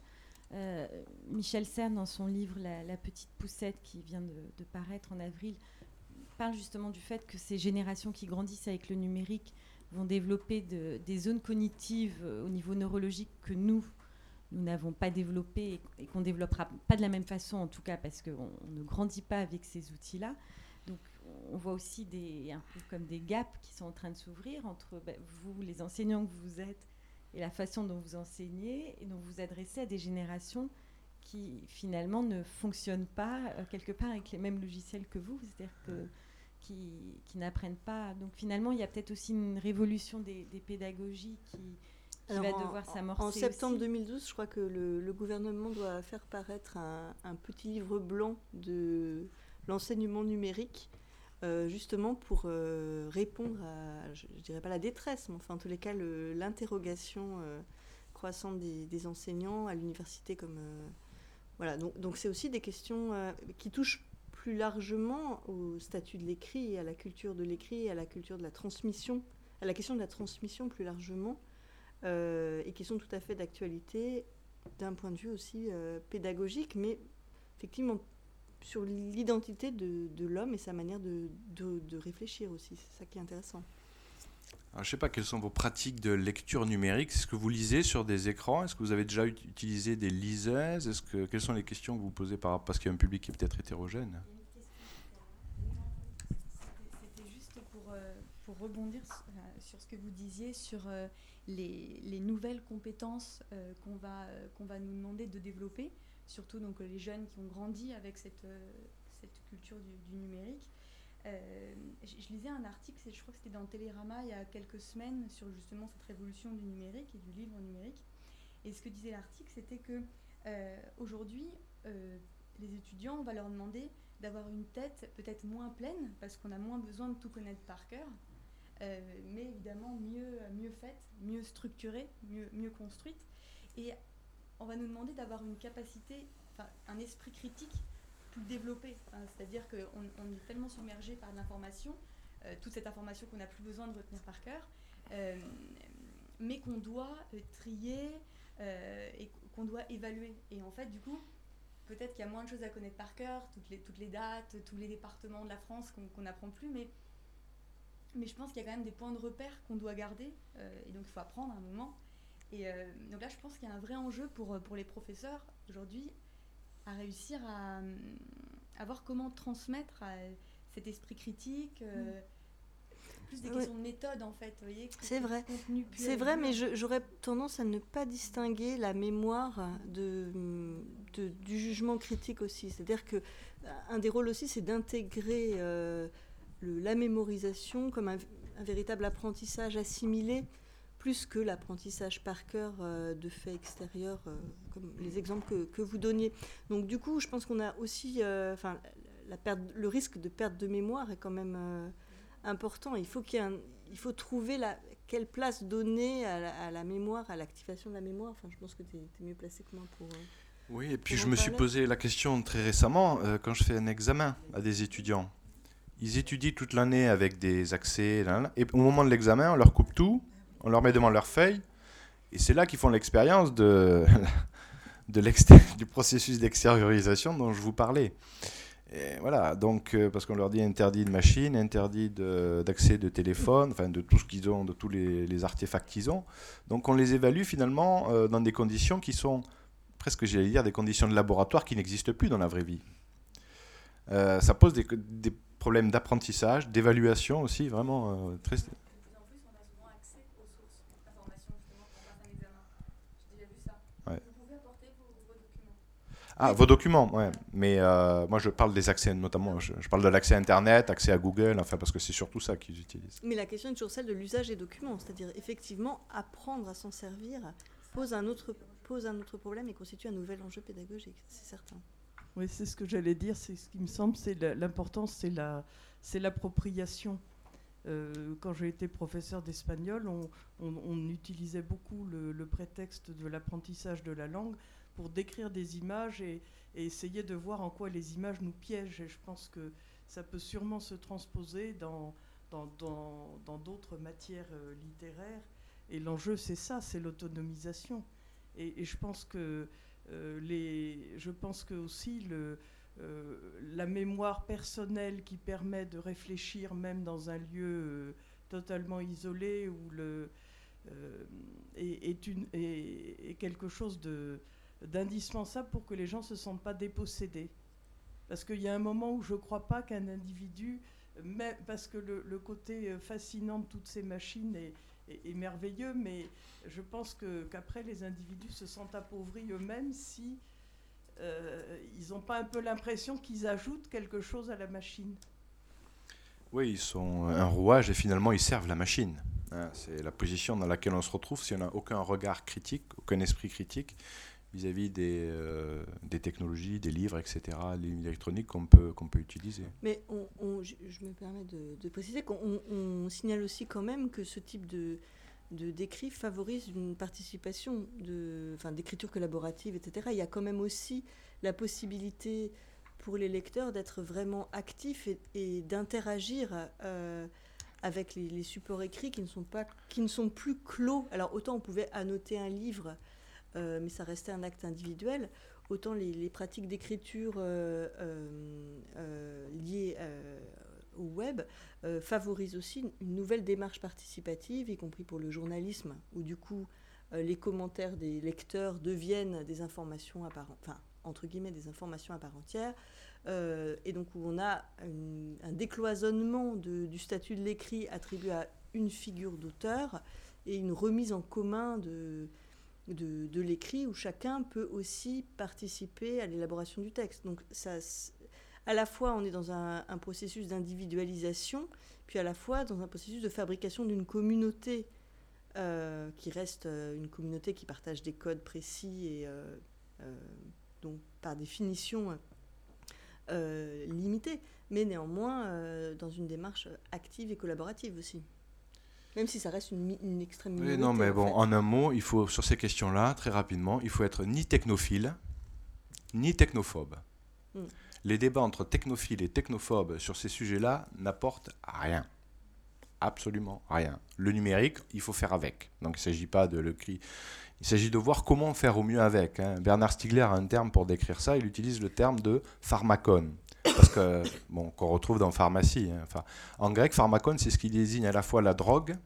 Euh, Michel Cern, dans son livre la, petite poussette qui vient de, paraître en avril, parle justement du fait que ces générations qui grandissent avec le numérique vont développer des zones cognitives euh, au niveau neurologique que nous, nous n'avons pas développées et, qu'on développera pas de la même façon en tout cas parce qu'on ne grandit pas avec ces outils-là. Donc on voit aussi des, un peu comme des gaps qui sont en train de s'ouvrir entre ben, vous, les enseignants que vous êtes, et la façon dont vous enseignez et dont vous vous adressez à des générations qui finalement ne fonctionnent pas euh, quelque part avec les mêmes logiciels que vous, c'est-à-dire que qui, qui n'apprennent pas. Donc finalement, il y a peut-être aussi une révolution des, pédagogies qui, va devoir s'amorcer.
En septembre 2012, je crois que le, gouvernement doit faire paraître un, un petit livre blanc de l'enseignement numérique euh, justement pour euh, répondre à, je, ne dirais pas la détresse, mais enfin en tous les cas l'interrogation euh, croissante des, enseignants à l'université comme voilà donc c'est aussi des questions qui touchent plus largement au statut de l'écrit, à la culture de l'écrit, à la culture de la transmission, à la question de la transmission plus largement, et qui sont tout à fait d'actualité d'un point de vue aussi pédagogique, mais effectivement sur l'identité de, l'homme et sa manière de, réfléchir aussi. C'est ça qui est intéressant.
je ne sais pas quelles sont vos pratiques de lecture numérique. Est-ce que vous lisez sur des écrans? Est-ce que vous avez déjà utilisé des liseuses? Est-ce que quelles sont les questions que vous posez par parce qu'il y a un public qui est peut-être hétérogène
C'était juste pour, euh, rebondir sur ce que vous disiez sur euh, les, les, nouvelles compétences euh, qu'on va, qu'on va nous demander de développer surtout donc les jeunes qui ont grandi avec cette, euh, cette culture du, numérique. Euh, je, lisais un article, je crois que c'était dans Télérama il y a quelques semaines, sur justement cette révolution du numérique et du livre numérique. Et ce que disait l'article, c'était que euh, aujourd'hui, les étudiants, on va leur demander d'avoir une tête peut-être moins pleine, parce qu'on a moins besoin de tout connaître par cœur, mais évidemment mieux, mieux faite, mieux structurée, mieux, mieux construite. Et on va nous demander d'avoir une capacité un esprit critique plus développé. C'est-à-dire qu'on on est tellement submergé par l'information, toute cette information qu'on n'a plus besoin de retenir par cœur, mais qu'on doit trier et qu'on doit évaluer. Et en fait, du coup, peut-être qu'il y a moins de choses à connaître par cœur, toutes les, toutes les dates, tous les départements de la France qu'on n'apprend plus, mais, mais je pense qu'il y a quand même des points de repère qu'on doit garder, euh, et donc il faut apprendre à un moment. Et euh, donc là, je pense qu'il y a un vrai enjeu pour, pour les professeurs aujourd'hui à réussir à, à, voir comment transmettre cet esprit critique. Euh, mm plus des questions de méthode en fait.
C'est vrai. C'est vrai, mais j'aurais tendance à ne pas distinguer la mémoire de, du jugement critique aussi. C'est-à-dire que un des rôles aussi, c'est d'intégrer euh, la mémorisation comme un, véritable apprentissage assimilé plus que l'apprentissage par cœur euh, de faits extérieurs, euh, comme les exemples que, que, vous donniez. Donc du coup, je pense qu'on a aussi, enfin, la perte, le risque de perte de mémoire est quand même important. Il faut, qu'il il faut trouver la, quelle place donner à la, mémoire, à l'activation de la mémoire. Enfin, je pense que tu es, mieux placé que moi pour. Euh,
oui, et puis je me suis posé la question très récemment euh, quand je fais un examen à des étudiants. Ils étudient toute l'année avec des accès, et au moment de l'examen, on leur coupe tout, on leur met devant leur feuille, et c'est là qu'ils font l'expérience de, de du processus d'extériorisation dont je vous parlais voilà, donc, euh, parce qu'on leur dit interdit de machine, interdit d'accès de, téléphone, enfin de tout ce qu'ils ont, de tous les, artefacts qu'ils ont. Donc on les évalue finalement euh, dans des conditions qui sont presque, j'allais dire, des conditions de laboratoire qui n'existent plus dans la vraie vie. Euh, ça pose des, des problèmes d'apprentissage, d'évaluation aussi, vraiment très, Ah, vos documents, ouais. Mais euh, moi, je parle des accès, notamment, je, parle de l'accès Internet, accès à Google, enfin, parce que c'est surtout ça qu'ils utilisent.
Mais la question est toujours celle de l'usage des documents, c'est-à-dire effectivement apprendre à s'en servir pose un autre pose un autre problème et constitue un nouvel enjeu pédagogique, c'est certain.
Oui, c'est ce que j'allais dire. C'est ce qui me semble, c'est l'importance, c'est la, c'est l'appropriation. Euh, quand j'ai été professeur d'espagnol, on, on, utilisait beaucoup le, prétexte de l'apprentissage de la langue pour décrire des images et, essayer de voir en quoi les images nous piègent. Et je pense que ça peut sûrement se transposer dans dans d'autres matières euh, littéraires. Et l'enjeu, c'est ça, c'est l'autonomisation. Et, je pense que les, je pense que aussi euh, la mémoire personnelle qui permet de réfléchir même dans un lieu totalement isolé est, est, quelque chose d'indispensable pour que les gens ne se sentent pas dépossédés. Parce qu'il y a un moment où je ne crois pas qu'un individu, mais, parce que le, côté euh, fascinant de toutes ces machines est, merveilleux, mais je pense qu'après les individus se sentent appauvris eux-mêmes si euh, ils n'ont pas un peu l'impression qu'ils ajoutent quelque chose à la machine.
Oui, ils sont un rouage et finalement ils servent la machine. Hein. c'est la position dans laquelle on se retrouve si on n'a aucun regard critique, aucun esprit critique vis-à-vis des, euh, des, technologies, des livres, etc., les électroniques qu'on peut, qu'on peut utiliser.
Mais je, me permets de, préciser qu'on signale aussi quand même que ce type de, d'écrit favorise une participation de, d'écriture collaborative, etc. Il y a quand même aussi la possibilité pour les lecteurs d'être vraiment actifs et, d'interagir euh, avec les, les, supports écrits qui ne, sont pas, qui ne sont plus clos. Alors autant on pouvait annoter un livre euh, mais ça restait un acte individuel, autant les, pratiques d'écriture euh, euh, liées au web favorisent aussi une nouvelle démarche participative, y compris pour le journalisme, où du coup les commentaires des lecteurs deviennent des informations à part, enfin entre guillemets des informations à part entière, et donc où on a un décloisonnement du statut de l'écrit attribué à une figure d'auteur et une remise en commun de, de, l'écrit où chacun peut aussi participer à l'élaboration du texte. Donc ça, à la fois on est dans un, processus d'individualisation, puis à la fois dans un processus de fabrication d'une communauté euh, qui reste euh, une communauté qui partage des codes précis et euh, donc par définition limitée, mais néanmoins dans une démarche active et collaborative aussi. Même si ça reste une, une extrême minorité.
Oui, non, mais bon, en un mot, il faut, sur ces questions-là, très rapidement, il faut être ni technophile, ni technophobe.
Mm.
Les débats entre technophiles et technophobes sur ces sujets-là n'apportent rien. Absolument rien. Le numérique, il faut faire avec. Donc il ne s'agit pas de le. Il s'agit de voir comment faire au mieux avec. hein. Bernard Stiegler a un terme pour décrire ça. Il utilise le terme de pharmacone. Parce que, bon, qu'on retrouve dans pharmacie. hein. En grec, pharmacone, c'est ce qui désigne à la fois la drogue,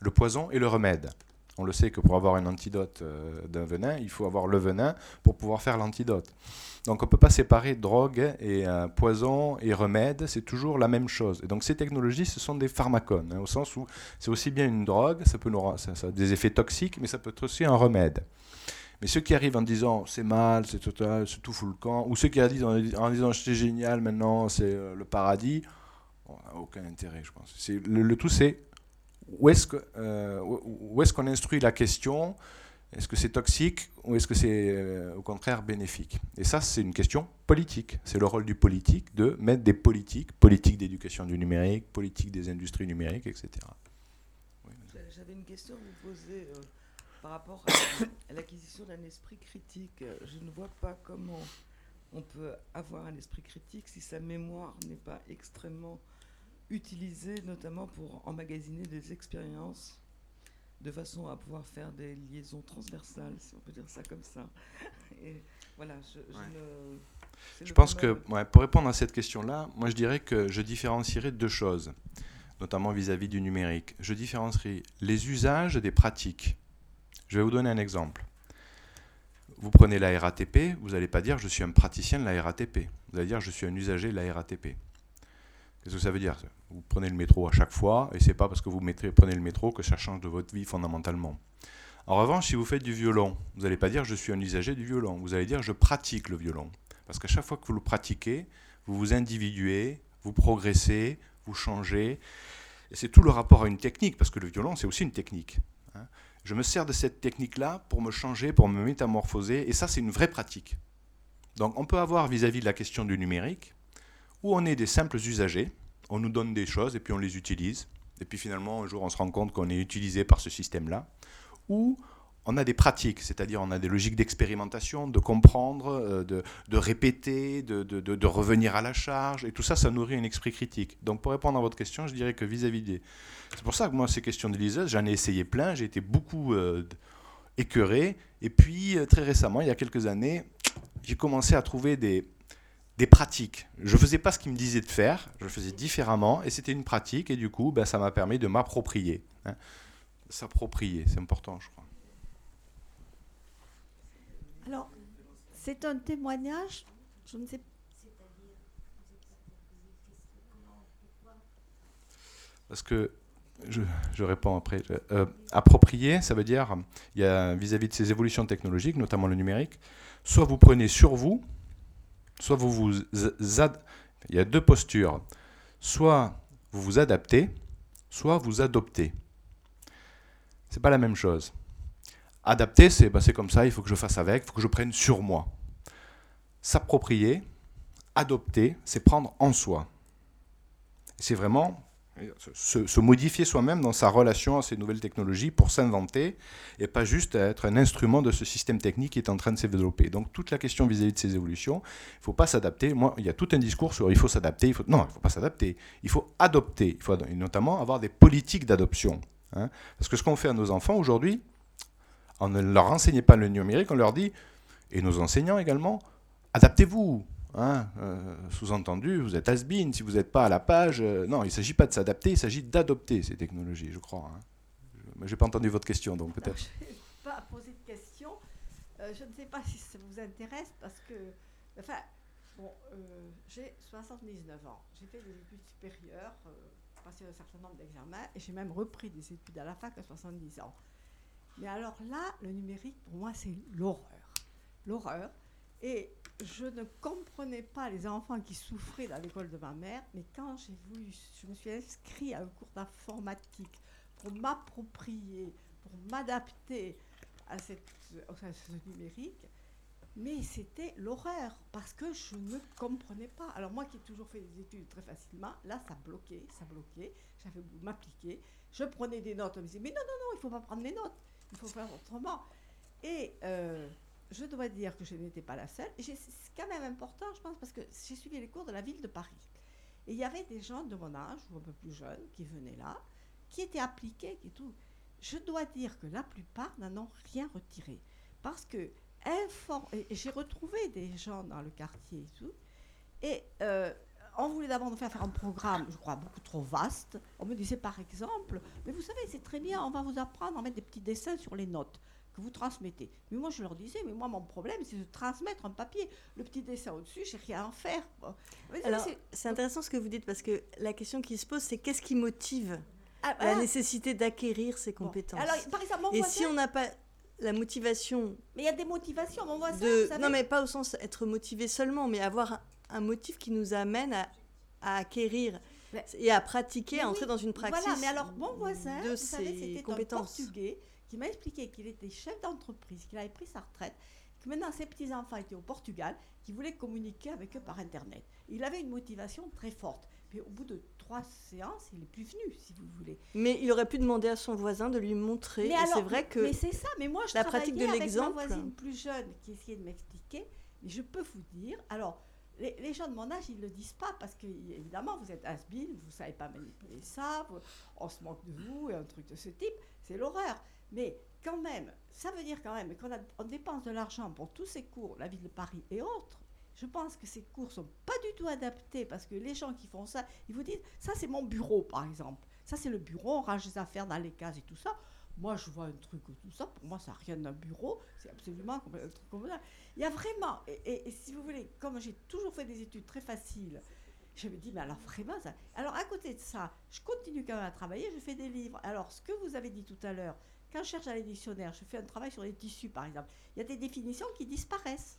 le poison et le remède. On le sait que pour avoir un antidote euh, d'un venin, il faut avoir le venin pour pouvoir faire l'antidote. Donc on ne peut pas séparer drogue et euh, poison et remède, c'est toujours la même chose. Et donc ces technologies, ce sont des pharmacones, hein, au sens où c'est aussi bien une drogue, ça peut nous, ça, ça a des effets toxiques, mais ça peut être aussi un remède. Mais ceux qui arrivent en disant c'est mal, c'est total, c'est tout fout le camp, ou ceux qui arrivent en, disant c'est génial maintenant, c'est euh, le paradis, on n'a aucun intérêt, je pense. Le, tout, c'est où est-ce, que, euh, où, est-ce qu'on instruit la question? Est-ce que c'est toxique ou est-ce que c'est euh, au contraire bénéfique? Et ça, c'est une question politique. C'est le rôle du politique de mettre des politiques, politique d'éducation du numérique, politique des industries numériques, etc.
J'avais une question à vous poser par rapport à, l'acquisition d'un esprit critique. Je ne vois pas comment on peut avoir un esprit critique si sa mémoire n'est pas extrêmement utilisée, notamment pour emmagasiner des expériences, de façon à pouvoir faire des liaisons transversales, si on peut dire ça comme ça. Et voilà, je, je
Ouais.
ne- c'est
Je
le
pense que, ouais, pour répondre à cette question-là, moi je dirais que je différencierais deux choses, notamment vis-à-vis du numérique. Je différencierais les usages des pratiques. Je vais vous donner un exemple. Vous prenez la RATP, vous n'allez pas dire je suis un praticien de la RATP. Vous allez dire je suis un usager de la RATP. Qu'est-ce que ça veut dire? Vous prenez le métro à chaque fois, et c'est pas parce que vous prenez le métro que ça change de votre vie fondamentalement. En revanche, si vous faites du violon, vous n'allez pas dire je suis un usager du violon. Vous allez dire je pratique le violon. Parce qu'à chaque fois que vous le pratiquez, vous vous individuez, vous progressez, vous changez. C'est tout le rapport à une technique, parce que le violon, c'est aussi une technique. hein. Je me sers de cette technique-là pour me changer, pour me métamorphoser, et ça, c'est une vraie pratique. Donc on peut avoir vis-à-vis de la question du numérique, où on est des simples usagers, on nous donne des choses et puis on les utilise, et puis finalement un jour on se rend compte qu'on est utilisé par ce système-là, ou on a des pratiques, c'est-à-dire on a des logiques d'expérimentation, de comprendre, euh, de, répéter, de revenir à la charge, et tout ça, ça nourrit un esprit critique. Donc pour répondre à votre question, je dirais que vis-à-vis des... C'est pour ça que moi, ces questions de liseuse, j'en ai essayé plein, j'ai été beaucoup euh, écœuré, et puis euh, très récemment, il y a quelques années, j'ai commencé à trouver des, des pratiques. Je ne faisais pas ce qu'ils me disaient de faire, je faisais différemment, et c'était une pratique, et du coup, ben, ça m'a permis de m'approprier. hein. S'approprier, c'est important, je crois.
Alors, c'est un témoignage, je ne sais pas.
Parce que je, réponds après. Euh, approprier, ça veut dire, il y a vis-à-vis de ces évolutions technologiques, notamment le numérique, soit vous prenez sur vous, soit vous vous il y a deux postures. Soit vous vous adaptez, soit vous adoptez. C'est pas la même chose. Adapter, c'est c'est comme ça, il faut que je fasse avec, il faut que je prenne sur moi. S'approprier, adopter, c'est prendre en soi. C'est vraiment se, modifier soi-même dans sa relation à ces nouvelles technologies pour s'inventer et pas juste être un instrument de ce système technique qui est en train de se développer. Donc toute la question vis-à-vis de ces évolutions, il ne faut pas s'adapter. Moi, il y a tout un discours sur il faut s'adapter. Il faut... Non, il ne faut pas s'adapter. Il faut adopter. Il faut et notamment avoir des politiques d'adoption. hein. Parce que ce qu'on fait à nos enfants aujourd'hui, on ne leur enseigne pas le numérique, on leur dit, et nos enseignants également, adaptez-vous. Hein, euh, Sous-entendu, vous êtes has si vous n'êtes pas à la page. euh, non, il ne s'agit pas de s'adapter, il s'agit d'adopter ces technologies, je crois. hein. Je n'ai pas entendu votre question, donc peut-être.
Je n'ai pas posé de question. Euh, je ne sais pas si ça vous intéresse parce que, enfin, bon, j'ai 79 ans. J'ai fait des études supérieures, passé un certain nombre d'examens et j'ai même repris des études à la fac à 70 ans. Mais alors là, le numérique, pour moi, c'est l'horreur. L'horreur. Et je ne comprenais pas les enfants qui souffraient dans l'école de ma mère, mais quand j'ai voulu, je me suis inscrite à un cours d'informatique pour m'approprier, pour m'adapter à, ce numérique, mais c'était l'horreur parce que je ne comprenais pas. Alors moi qui ai toujours fait des études très facilement, là ça bloquait, ça bloquait, j'avais voulu m'appliquer, je prenais des notes, on me disait mais non, non, non, il ne faut pas prendre mes notes, il faut faire autrement. Et euh, je dois dire que je n'étais pas la seule. C'est quand même important, je pense, parce que j'ai suivi les cours de la ville de Paris. Et il y avait des gens de mon âge, ou un peu plus jeunes, qui venaient là, qui étaient appliqués et tout. Je dois dire que la plupart n'en ont rien retiré. Parce que, j'ai retrouvé des gens dans le quartier et tout, et euh, on voulait d'abord nous faire faire un programme, je crois, beaucoup trop vaste. On me disait par exemple, mais vous savez, c'est très bien, on va vous apprendre à mettre des petits dessins sur les notes que vous transmettez. Mais moi, je leur disais, mais moi, mon problème, c'est de transmettre un papier. Le petit dessin au-dessus, j'ai rien à en faire.
Alors, c'est intéressant ce que vous dites, parce que la question qui se pose, c'est qu'est-ce qui motive ah, la nécessité d'acquérir ces compétences
Alors, par exemple,
Et si on n'a pas la motivation...
Mais il y a des motivations, mon voisin,
de... Non, mais pas au sens être motivé seulement, mais avoir un, motif qui nous amène à, acquérir et à pratiquer, à entrer dans une pratique
Voilà, mais alors, mon voisin, de vous savez, c'était un portugais qui m'a expliqué qu'il était chef d'entreprise, qu'il avait pris sa retraite, que maintenant ses petits-enfants étaient au Portugal, qu'il voulait communiquer avec eux par Internet. Il avait une motivation très forte. Puis au bout de trois séances, il n'est plus venu, si vous voulez.
Mais il aurait pu demander à son voisin de lui montrer. Mais c'est vrai que.
Mais c'est ça. Mais moi, je la pratique de l'exemple. Avec ma voisine plus jeune qui essayait de m'expliquer. Mais je peux vous dire. Alors, les, gens de mon âge, ils ne le disent pas parce que, évidemment, vous êtes has vous ne savez pas manipuler ça, on se moque de vous et un truc de ce type. C'est l'horreur. Mais quand même, ça veut dire quand même qu'on on dépense de l'argent pour tous ces cours, la ville de Paris et autres. Je pense que ces cours sont pas du tout adaptés parce que les gens qui font ça, ils vous disent ça c'est mon bureau par exemple. Ça c'est le bureau, on range les affaires dans les cases et tout ça. Moi je vois un truc tout ça, pour moi ça n'a rien d'un bureau, c'est absolument un truc comme ça. Il y a vraiment, et, si vous voulez, comme j'ai toujours fait des études très faciles, je me dis, mais alors vraiment, ça... alors à côté de ça, je continue quand même à travailler, je fais des livres. Alors ce que vous avez dit tout à l'heure, quand je cherche à l'éditionnaire, je fais un travail sur les tissus, par exemple, il y a des définitions qui disparaissent.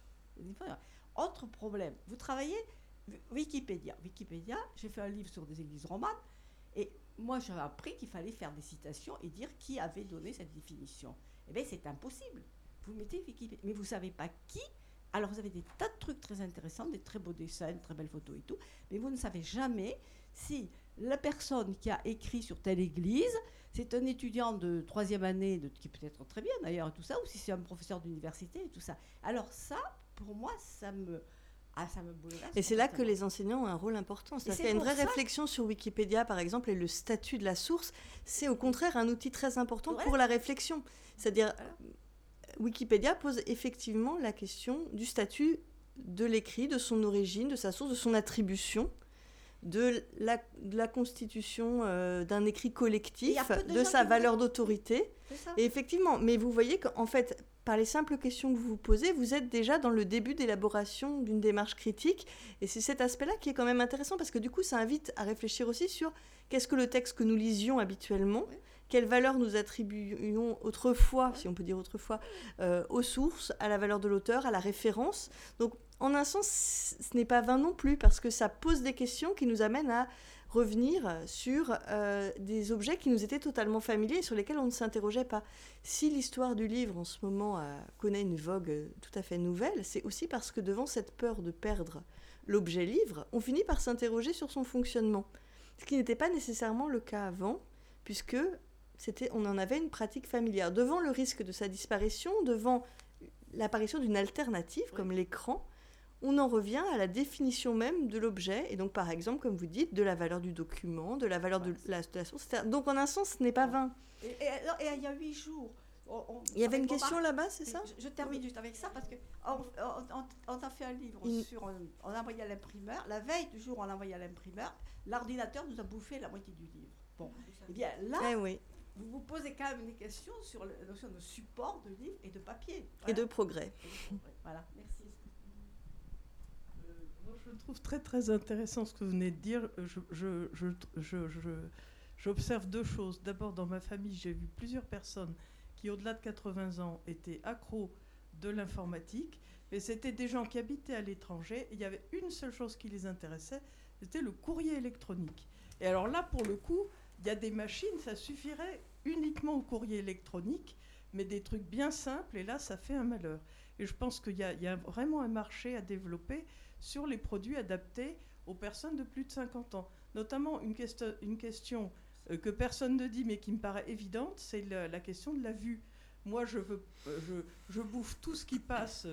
Autre problème, vous travaillez Wikipédia. Wikipédia, j'ai fait un livre sur des églises romanes, et moi j'avais appris qu'il fallait faire des citations et dire qui avait donné cette définition. Eh bien, c'est impossible. Vous mettez Wikipédia, mais vous ne savez pas qui. Alors, vous avez des tas de trucs très intéressants, des très beaux dessins, de très belles photos et tout, mais vous ne savez jamais si la personne qui a écrit sur telle église, c'est un étudiant de troisième année, de, qui peut être très bien d'ailleurs, et tout ça, ou si c'est un professeur d'université et tout ça. Alors ça, pour moi, ça me... Ah, ça me
et c'est là que les enseignants ont un rôle important. C'est-à-dire qu'il y a une vraie réflexion sur Wikipédia, par exemple, et le statut de la source, c'est au contraire un outil très important pour la réflexion. C'est-à-dire, Wikipédia pose effectivement la question du statut de l'écrit, de son origine, de sa source, de son attribution de la, constitution euh, d'un écrit collectif, de, sa valeur d'autorité. Et effectivement, mais vous voyez qu'en fait, par les simples questions que vous vous posez, vous êtes déjà dans le début d'élaboration d'une démarche critique. Et c'est cet aspect-là qui est quand même intéressant parce que du coup, ça invite à réfléchir aussi sur qu'est-ce que le texte que nous lisions habituellement, quelle valeur nous attribuions autrefois, si on peut dire autrefois, euh, aux sources, à la valeur de l'auteur, à la référence. Donc en un sens, ce n'est pas vain non plus, parce que ça pose des questions qui nous amènent à revenir sur euh, des objets qui nous étaient totalement familiers et sur lesquels on ne s'interrogeait pas. Si l'histoire du livre en ce moment euh, connaît une vogue tout à fait nouvelle, c'est aussi parce que devant cette peur de perdre l'objet livre, on finit par s'interroger sur son fonctionnement. Ce qui n'était pas nécessairement le cas avant, puisque c'était, on en avait une pratique familière. Devant le risque de sa disparition, devant l'apparition d'une alternative comme l'écran, on en revient à la définition même de l'objet, et donc par exemple, comme vous dites, de la valeur du document, de la valeur de, la, source, Donc en un sens, ce n'est pas vain.
Et, il y a huit jours,
il y avait une question là-bas, c'est ça
je, termine juste avec ça parce que on, a fait un livre sur, on, a envoyé à l'imprimeur. La veille du jour, on l'a envoyé à l'imprimeur. L'ordinateur nous a bouffé la moitié du livre. Bon, eh bien là, eh oui. Vous vous posez quand même des questions sur la notion de support de livre et de papier.
Et de progrès.
Voilà, merci
je trouve très très intéressant ce que vous venez de dire. J'observe deux choses. D'abord, dans ma famille, j'ai vu plusieurs personnes qui, au-delà de 80 ans, étaient accros de l'informatique. Mais c'était des gens qui habitaient à l'étranger. Il y avait une seule chose qui les intéressait, c'était le courrier électronique. Et alors là, pour le coup, il y a des machines, ça suffirait uniquement au courrier électronique, mais des trucs bien simples, et là, ça fait un malheur. Et je pense qu'il y, a vraiment un marché à développer sur les produits adaptés aux personnes de plus de 50 ans. Notamment une, question, euh, que personne ne dit mais qui me paraît évidente, c'est la, question de la vue. Moi, je, je bouffe tout ce qui passe.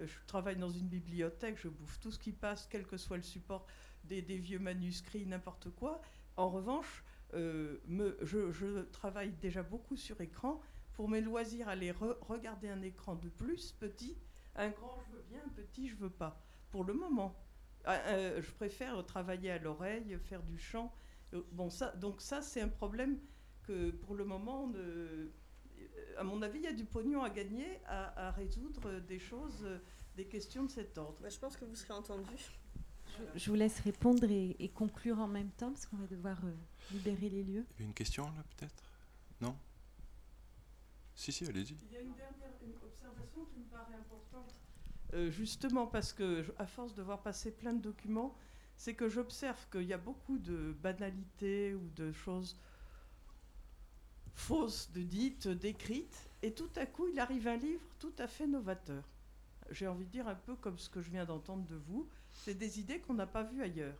je travaille dans une bibliothèque, je bouffe tout ce qui passe, quel que soit le support, des vieux manuscrits, n'importe quoi. En revanche, me, je, travaille déjà beaucoup sur écran. Pour mes loisirs, aller regarder un écran de plus petit, un grand je veux bien, un petit je veux pas. Pour le moment, ah, euh, je préfère travailler à l'oreille, faire du chant. Euh, bon, ça, donc ça, c'est un problème que pour le moment, euh, à mon avis, il y a du pognon à gagner à, résoudre des choses, des questions de cet ordre.
Bah, je pense que vous serez entendu.
Je, vous laisse répondre et, conclure en même temps, parce qu'on va devoir libérer les lieux.
Il y a une question là, peut-être? Non? Si, si, allez-y.
Il y a une dernière observation qui me paraît importante euh, justement parce que, à force de voir passer plein de documents, c'est que j'observe qu'il y a beaucoup de banalités ou de choses fausses, de dites, d'écrites, et tout à coup, il arrive un livre tout à fait novateur. J'ai envie de dire un peu comme ce que je viens d'entendre de vous, c'est des idées qu'on n'a pas vues ailleurs.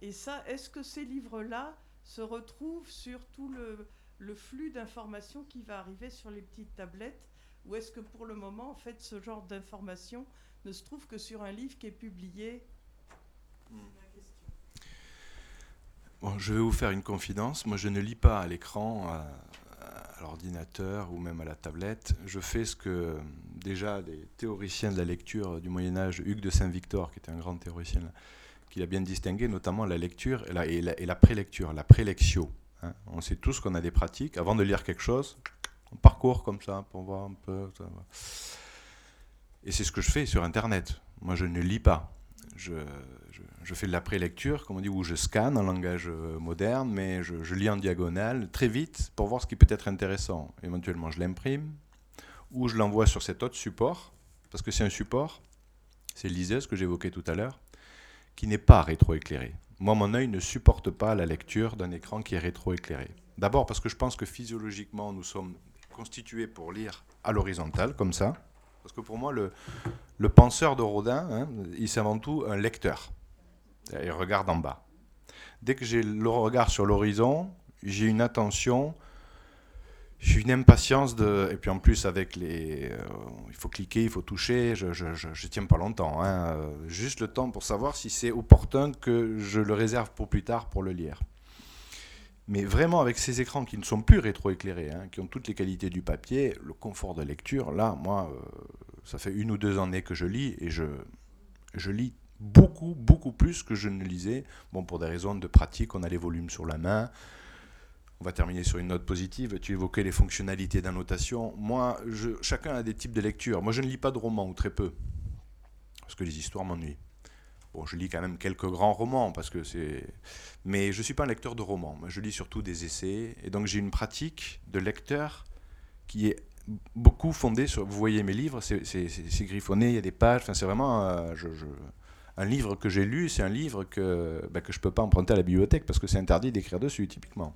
Et ça, est-ce que ces livres-là se retrouvent sur tout le, le flux d'informations qui va arriver sur les petites tablettes Ou est-ce que pour le moment, en fait, ce genre d'informations ne se trouve que sur un livre qui est publié?
Bon, je vais vous faire une confidence. Moi, je ne lis pas à l'écran, à, l'ordinateur ou même à la tablette. Je fais ce que déjà les théoriciens de la lecture du Moyen Âge, Hugues de Saint-Victor, qui était un grand théoricien, qui a bien distingué, notamment la lecture et la, la, prélecture, la prélectio. Hein. On sait tous qu'on a des pratiques. Avant de lire quelque chose, on parcourt comme ça pour voir un peu. Et c'est ce que je fais sur Internet. Moi, je ne lis pas. Je, je, fais de la prélecture, comme on dit, où je scanne en langage euh, moderne, mais je, je, lis en diagonale très vite pour voir ce qui peut être intéressant. Éventuellement, je l'imprime ou je l'envoie sur cet autre support, parce que c'est un support, c'est ce que j'évoquais tout à l'heure, qui n'est pas rétroéclairé. Moi, mon œil ne supporte pas la lecture d'un écran qui est rétroéclairé. D'abord parce que je pense que physiologiquement, nous sommes constitués pour lire à l'horizontale, comme ça. Parce que pour moi, le, le penseur de Rodin, hein, il c'est avant tout un lecteur. Il regarde en bas. Dès que j'ai le regard sur l'horizon, j'ai une attention, j'ai une impatience de. Et puis en plus, avec les. Euh, il faut cliquer, il faut toucher, je ne tiens pas longtemps. Hein, juste le temps pour savoir si c'est opportun que je le réserve pour plus tard pour le lire. Mais vraiment, avec ces écrans qui ne sont plus rétroéclairés, hein, qui ont toutes les qualités du papier, le confort de lecture, là, moi, euh, ça fait une ou deux années que je lis et je, je lis beaucoup, beaucoup plus que je ne lisais. Bon, pour des raisons de pratique, on a les volumes sur la main. On va terminer sur une note positive. Tu évoquais les fonctionnalités d'annotation. Moi, chacun a des types de lecture. Moi, je ne lis pas de romans, ou très peu, parce que les histoires m'ennuient. Bon, je lis quand même quelques grands romans parce que c'est. Mais je ne suis pas un lecteur de romans. je lis surtout des essais. Et donc j'ai une pratique de lecteur qui est beaucoup fondée sur. Vous voyez mes livres, c'est griffonné, il y a des pages. Enfin, c'est vraiment. Un livre que j'ai lu, c'est un livre que, ben, que je ne peux pas emprunter à la bibliothèque parce que c'est interdit d'écrire dessus, typiquement.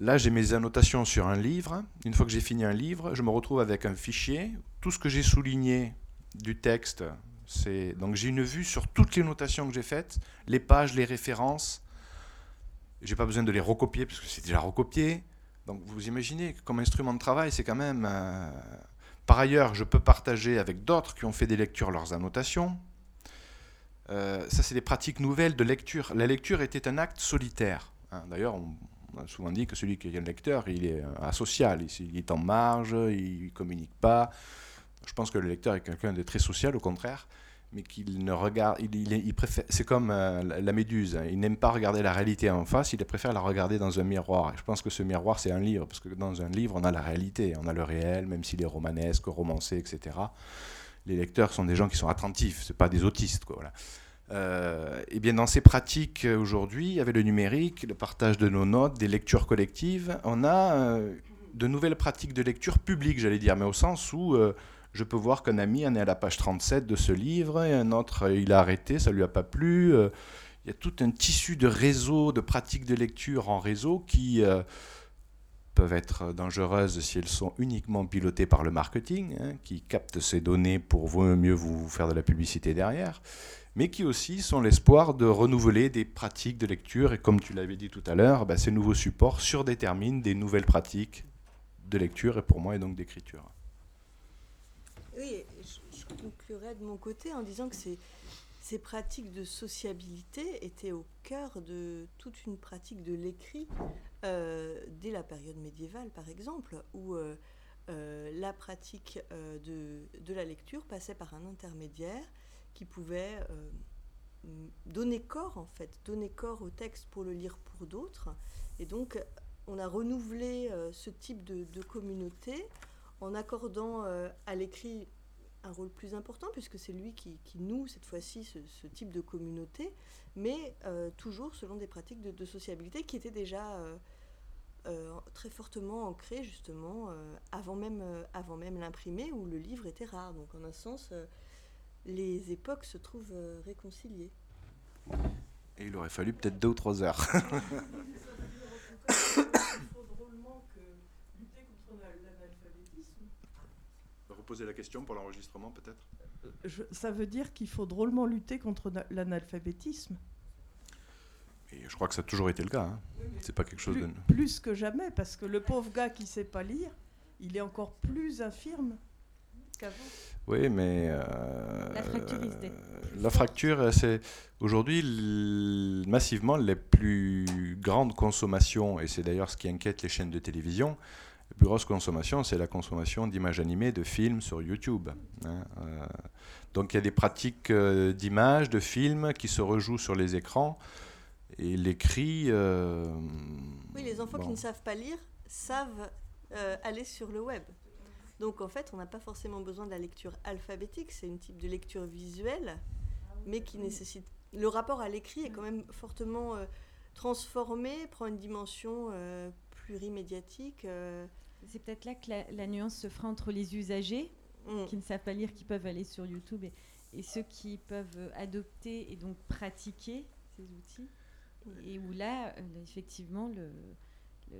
Là, j'ai mes annotations sur un livre. Une fois que j'ai fini un livre, je me retrouve avec un fichier. Tout ce que j'ai souligné du texte, donc j'ai une vue sur toutes les notations que j'ai faites, les pages, les références. J'ai pas besoin de les recopier parce que c'est déjà recopié. Donc vous imaginez comme instrument de travail, c'est quand même. Euh, par ailleurs, je peux partager avec d'autres qui ont fait des lectures leurs annotations. Euh, ça, c'est des pratiques nouvelles de lecture. La lecture était un acte solitaire. Hein. D'ailleurs, on, a souvent dit que celui qui est un lecteur, il est asocial. Il, est en marge, il ne communique pas. Je pense que le lecteur est quelqu'un de très social, au contraire, mais qu'il ne regarde. Il, préfère. C'est comme euh, la méduse. Hein. Il n'aime pas regarder la réalité en face. Il préfère la regarder dans un miroir. je pense que ce miroir, c'est un livre, parce que dans un livre, on a la réalité, on a le réel, même s'il est romanesque, romancé, etc. Les lecteurs sont des gens qui sont attentifs. C'est pas des autistes, quoi. Voilà. Euh, et bien dans ces pratiques euh, aujourd'hui, avec le numérique, le partage de nos notes, des lectures collectives, on a de nouvelles pratiques de lecture publique, j'allais dire, mais au sens où je peux voir qu'un ami en est à la page 37 de ce livre, et un autre, euh, il a arrêté, ça lui a pas plu. Euh. Il y a tout un tissu de réseaux, de pratiques de lecture en réseau qui euh, peuvent être dangereuses si elles sont uniquement pilotées par le marketing, hein, qui captent ces données pour mieux vous faire de la publicité derrière, mais qui aussi sont l'espoir de renouveler des pratiques de lecture. Et comme tu l'avais dit tout à l'heure, bah, ces nouveaux supports surdéterminent des nouvelles pratiques de lecture et pour moi et donc d'écriture.
Oui, je, conclurai de mon côté en disant que ces, pratiques de sociabilité étaient au cœur de toute une pratique de l'écrit euh, dès la période médiévale, par exemple, où euh, euh, la pratique de, la lecture passait par un intermédiaire qui pouvait euh, donner corps, en fait, donner corps au texte pour le lire pour d'autres. Et donc, on a renouvelé euh, ce type de, communauté en accordant euh, à l'écrit un rôle plus important, puisque c'est lui qui, noue cette fois-ci ce, type de communauté, mais toujours selon des pratiques de, sociabilité qui étaient déjà très fortement ancrées justement avant même, avant même l'imprimé, où le livre était rare. Donc en un sens, les époques se trouvent réconciliées.
Et il aurait fallu peut-être deux ou trois heures. poser la question pour l'enregistrement peut-être?
Je, Ça veut dire qu'il faut drôlement lutter contre l'analphabétisme
Et je crois que ça a toujours été le cas. Hein. Oui, c'est pas quelque chose
plus,
de...
Plus que jamais, parce que le pauvre gars qui sait pas lire, il est encore plus infirme qu'avant.
Oui, mais...
Euh, la fracture,
euh, la fracture, c'est aujourd'hui massivement les plus grandes consommations, et c'est d'ailleurs ce qui inquiète les chaînes de télévision, la plus grosse consommation, c'est la consommation d'images animées, de films sur YouTube. Hein, euh, donc il y a des pratiques euh, d'images, de films qui se rejouent sur les écrans. Et l'écrit... Euh,
oui, les enfants bon. qui ne savent pas lire savent euh, aller sur le web. Donc en fait, on n'a pas forcément besoin de la lecture alphabétique, c'est une type de lecture visuelle, mais qui nécessite... Le rapport à l'écrit est quand même fortement euh, transformé, prend une dimension euh, plurimédiatique. Euh.
C'est peut-être là que la, la, nuance se fera entre les usagers mm. qui ne savent pas lire, qui peuvent aller sur YouTube, et, et ceux qui peuvent adopter et donc pratiquer ces outils. Et où là, effectivement, le,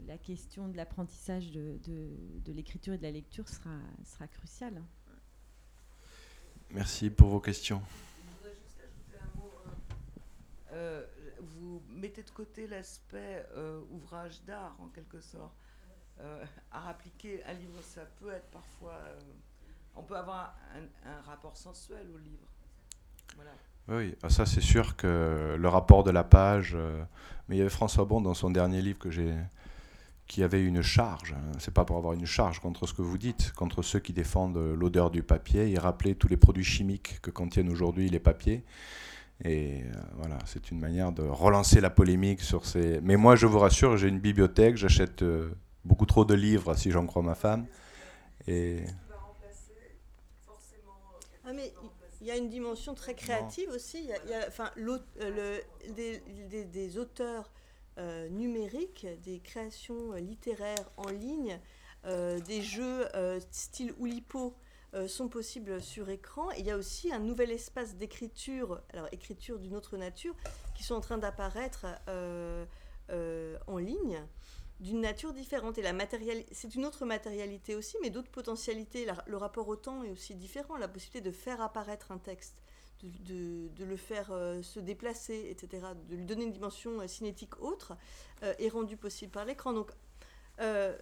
la question de l'apprentissage de, de, de l'écriture et de la lecture sera, sera cruciale.
Merci pour vos questions.
Euh, vous mettez de côté l'aspect euh, ouvrage d'art en quelque sorte. Euh, à appliquer un livre, ça peut être parfois. Euh, on peut avoir un, un, rapport sensuel au livre. Voilà.
Oui, ça c'est sûr que le rapport de la page. euh, mais il y avait François Bon dans son dernier livre que j'ai qui avait une charge. Hein. C'est pas pour avoir une charge contre ce que vous dites, contre ceux qui défendent l'odeur du papier. Il rappelait tous les produits chimiques que contiennent aujourd'hui les papiers. Et euh, voilà, c'est une manière de relancer la polémique sur ces. Mais moi, je vous rassure, j'ai une bibliothèque, j'achète euh, beaucoup trop de livres, si j'en crois ma femme. Et.
Ah, mais il y a une dimension très créative non. aussi. Il y a, il y a enfin, euh, le, des, des, des, auteurs euh, numériques, des créations littéraires en ligne, euh, des jeux style Oulipo euh, sont possibles sur écran. Il y a aussi un nouvel espace d'écriture, alors écriture d'une autre nature, qui sont en train d'apparaître euh, euh, en ligne d'une nature différente. Et la matériali c'est une autre matérialité aussi, mais d'autres potentialités. Le rapport au temps est aussi différent. La possibilité de faire apparaître un texte, de, le faire euh, se déplacer, etc., de lui donner une dimension euh, cinétique autre, euh, est rendue possible par l'écran. Donc, euh,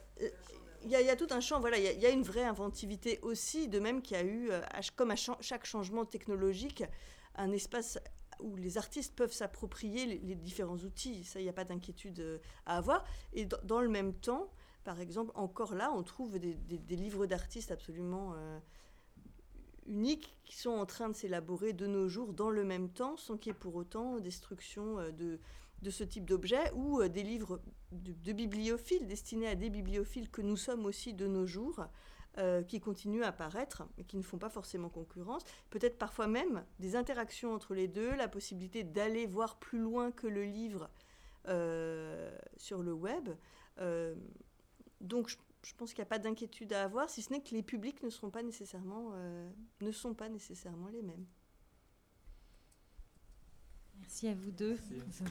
il y, a, tout un champ, voilà, il y, a, une vraie inventivité aussi, de même qu'il y a eu, comme à ch chaque changement technologique, un espace où les artistes peuvent s'approprier les, différents outils. Ça, il n'y a pas d'inquiétude à avoir. Et dans, le même temps, par exemple, encore là, on trouve des, livres d'artistes absolument uniques qui sont en train de s'élaborer de nos jours dans le même temps, sans qu'il y ait pour autant destruction euh, de de ce type d'objet ou euh, des livres de, bibliophiles destinés à des bibliophiles que nous sommes aussi de nos jours euh, qui continuent à apparaître et qui ne font pas forcément concurrence. Peut-être parfois même des interactions entre les deux la possibilité d'aller voir plus loin que le livre sur le web. Donc je, je pense qu'il n'y a pas d'inquiétude à avoir si ce n'est que les publics ne seront pas nécessairement euh, ne sont pas nécessairement les mêmes
Merci à vous deux. Merci.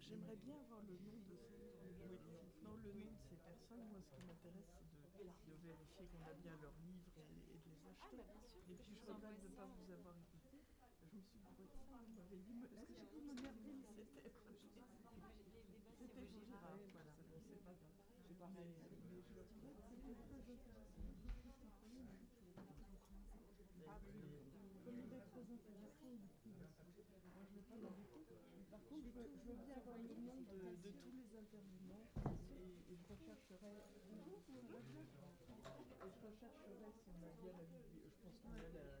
J'aimerais bien avoir le nom de ces Non, le nom de ces personnes, moi, ce qui m'intéresse, c'est de, de vérifier qu'on a bien leurs livres et, et de les acheter. et puis, je regrette de ne pas vous avoir écouté. Je me suis ça, vous m'avez dit, est-ce que j'ai dit Merville C'était C'était voilà, c'est pas grave. Comme il est très intéressant, ne vais pas l'embêter. Par contre, je veux, bien avoir le nom de, tous les intervenants et, je rechercherai. Je si on a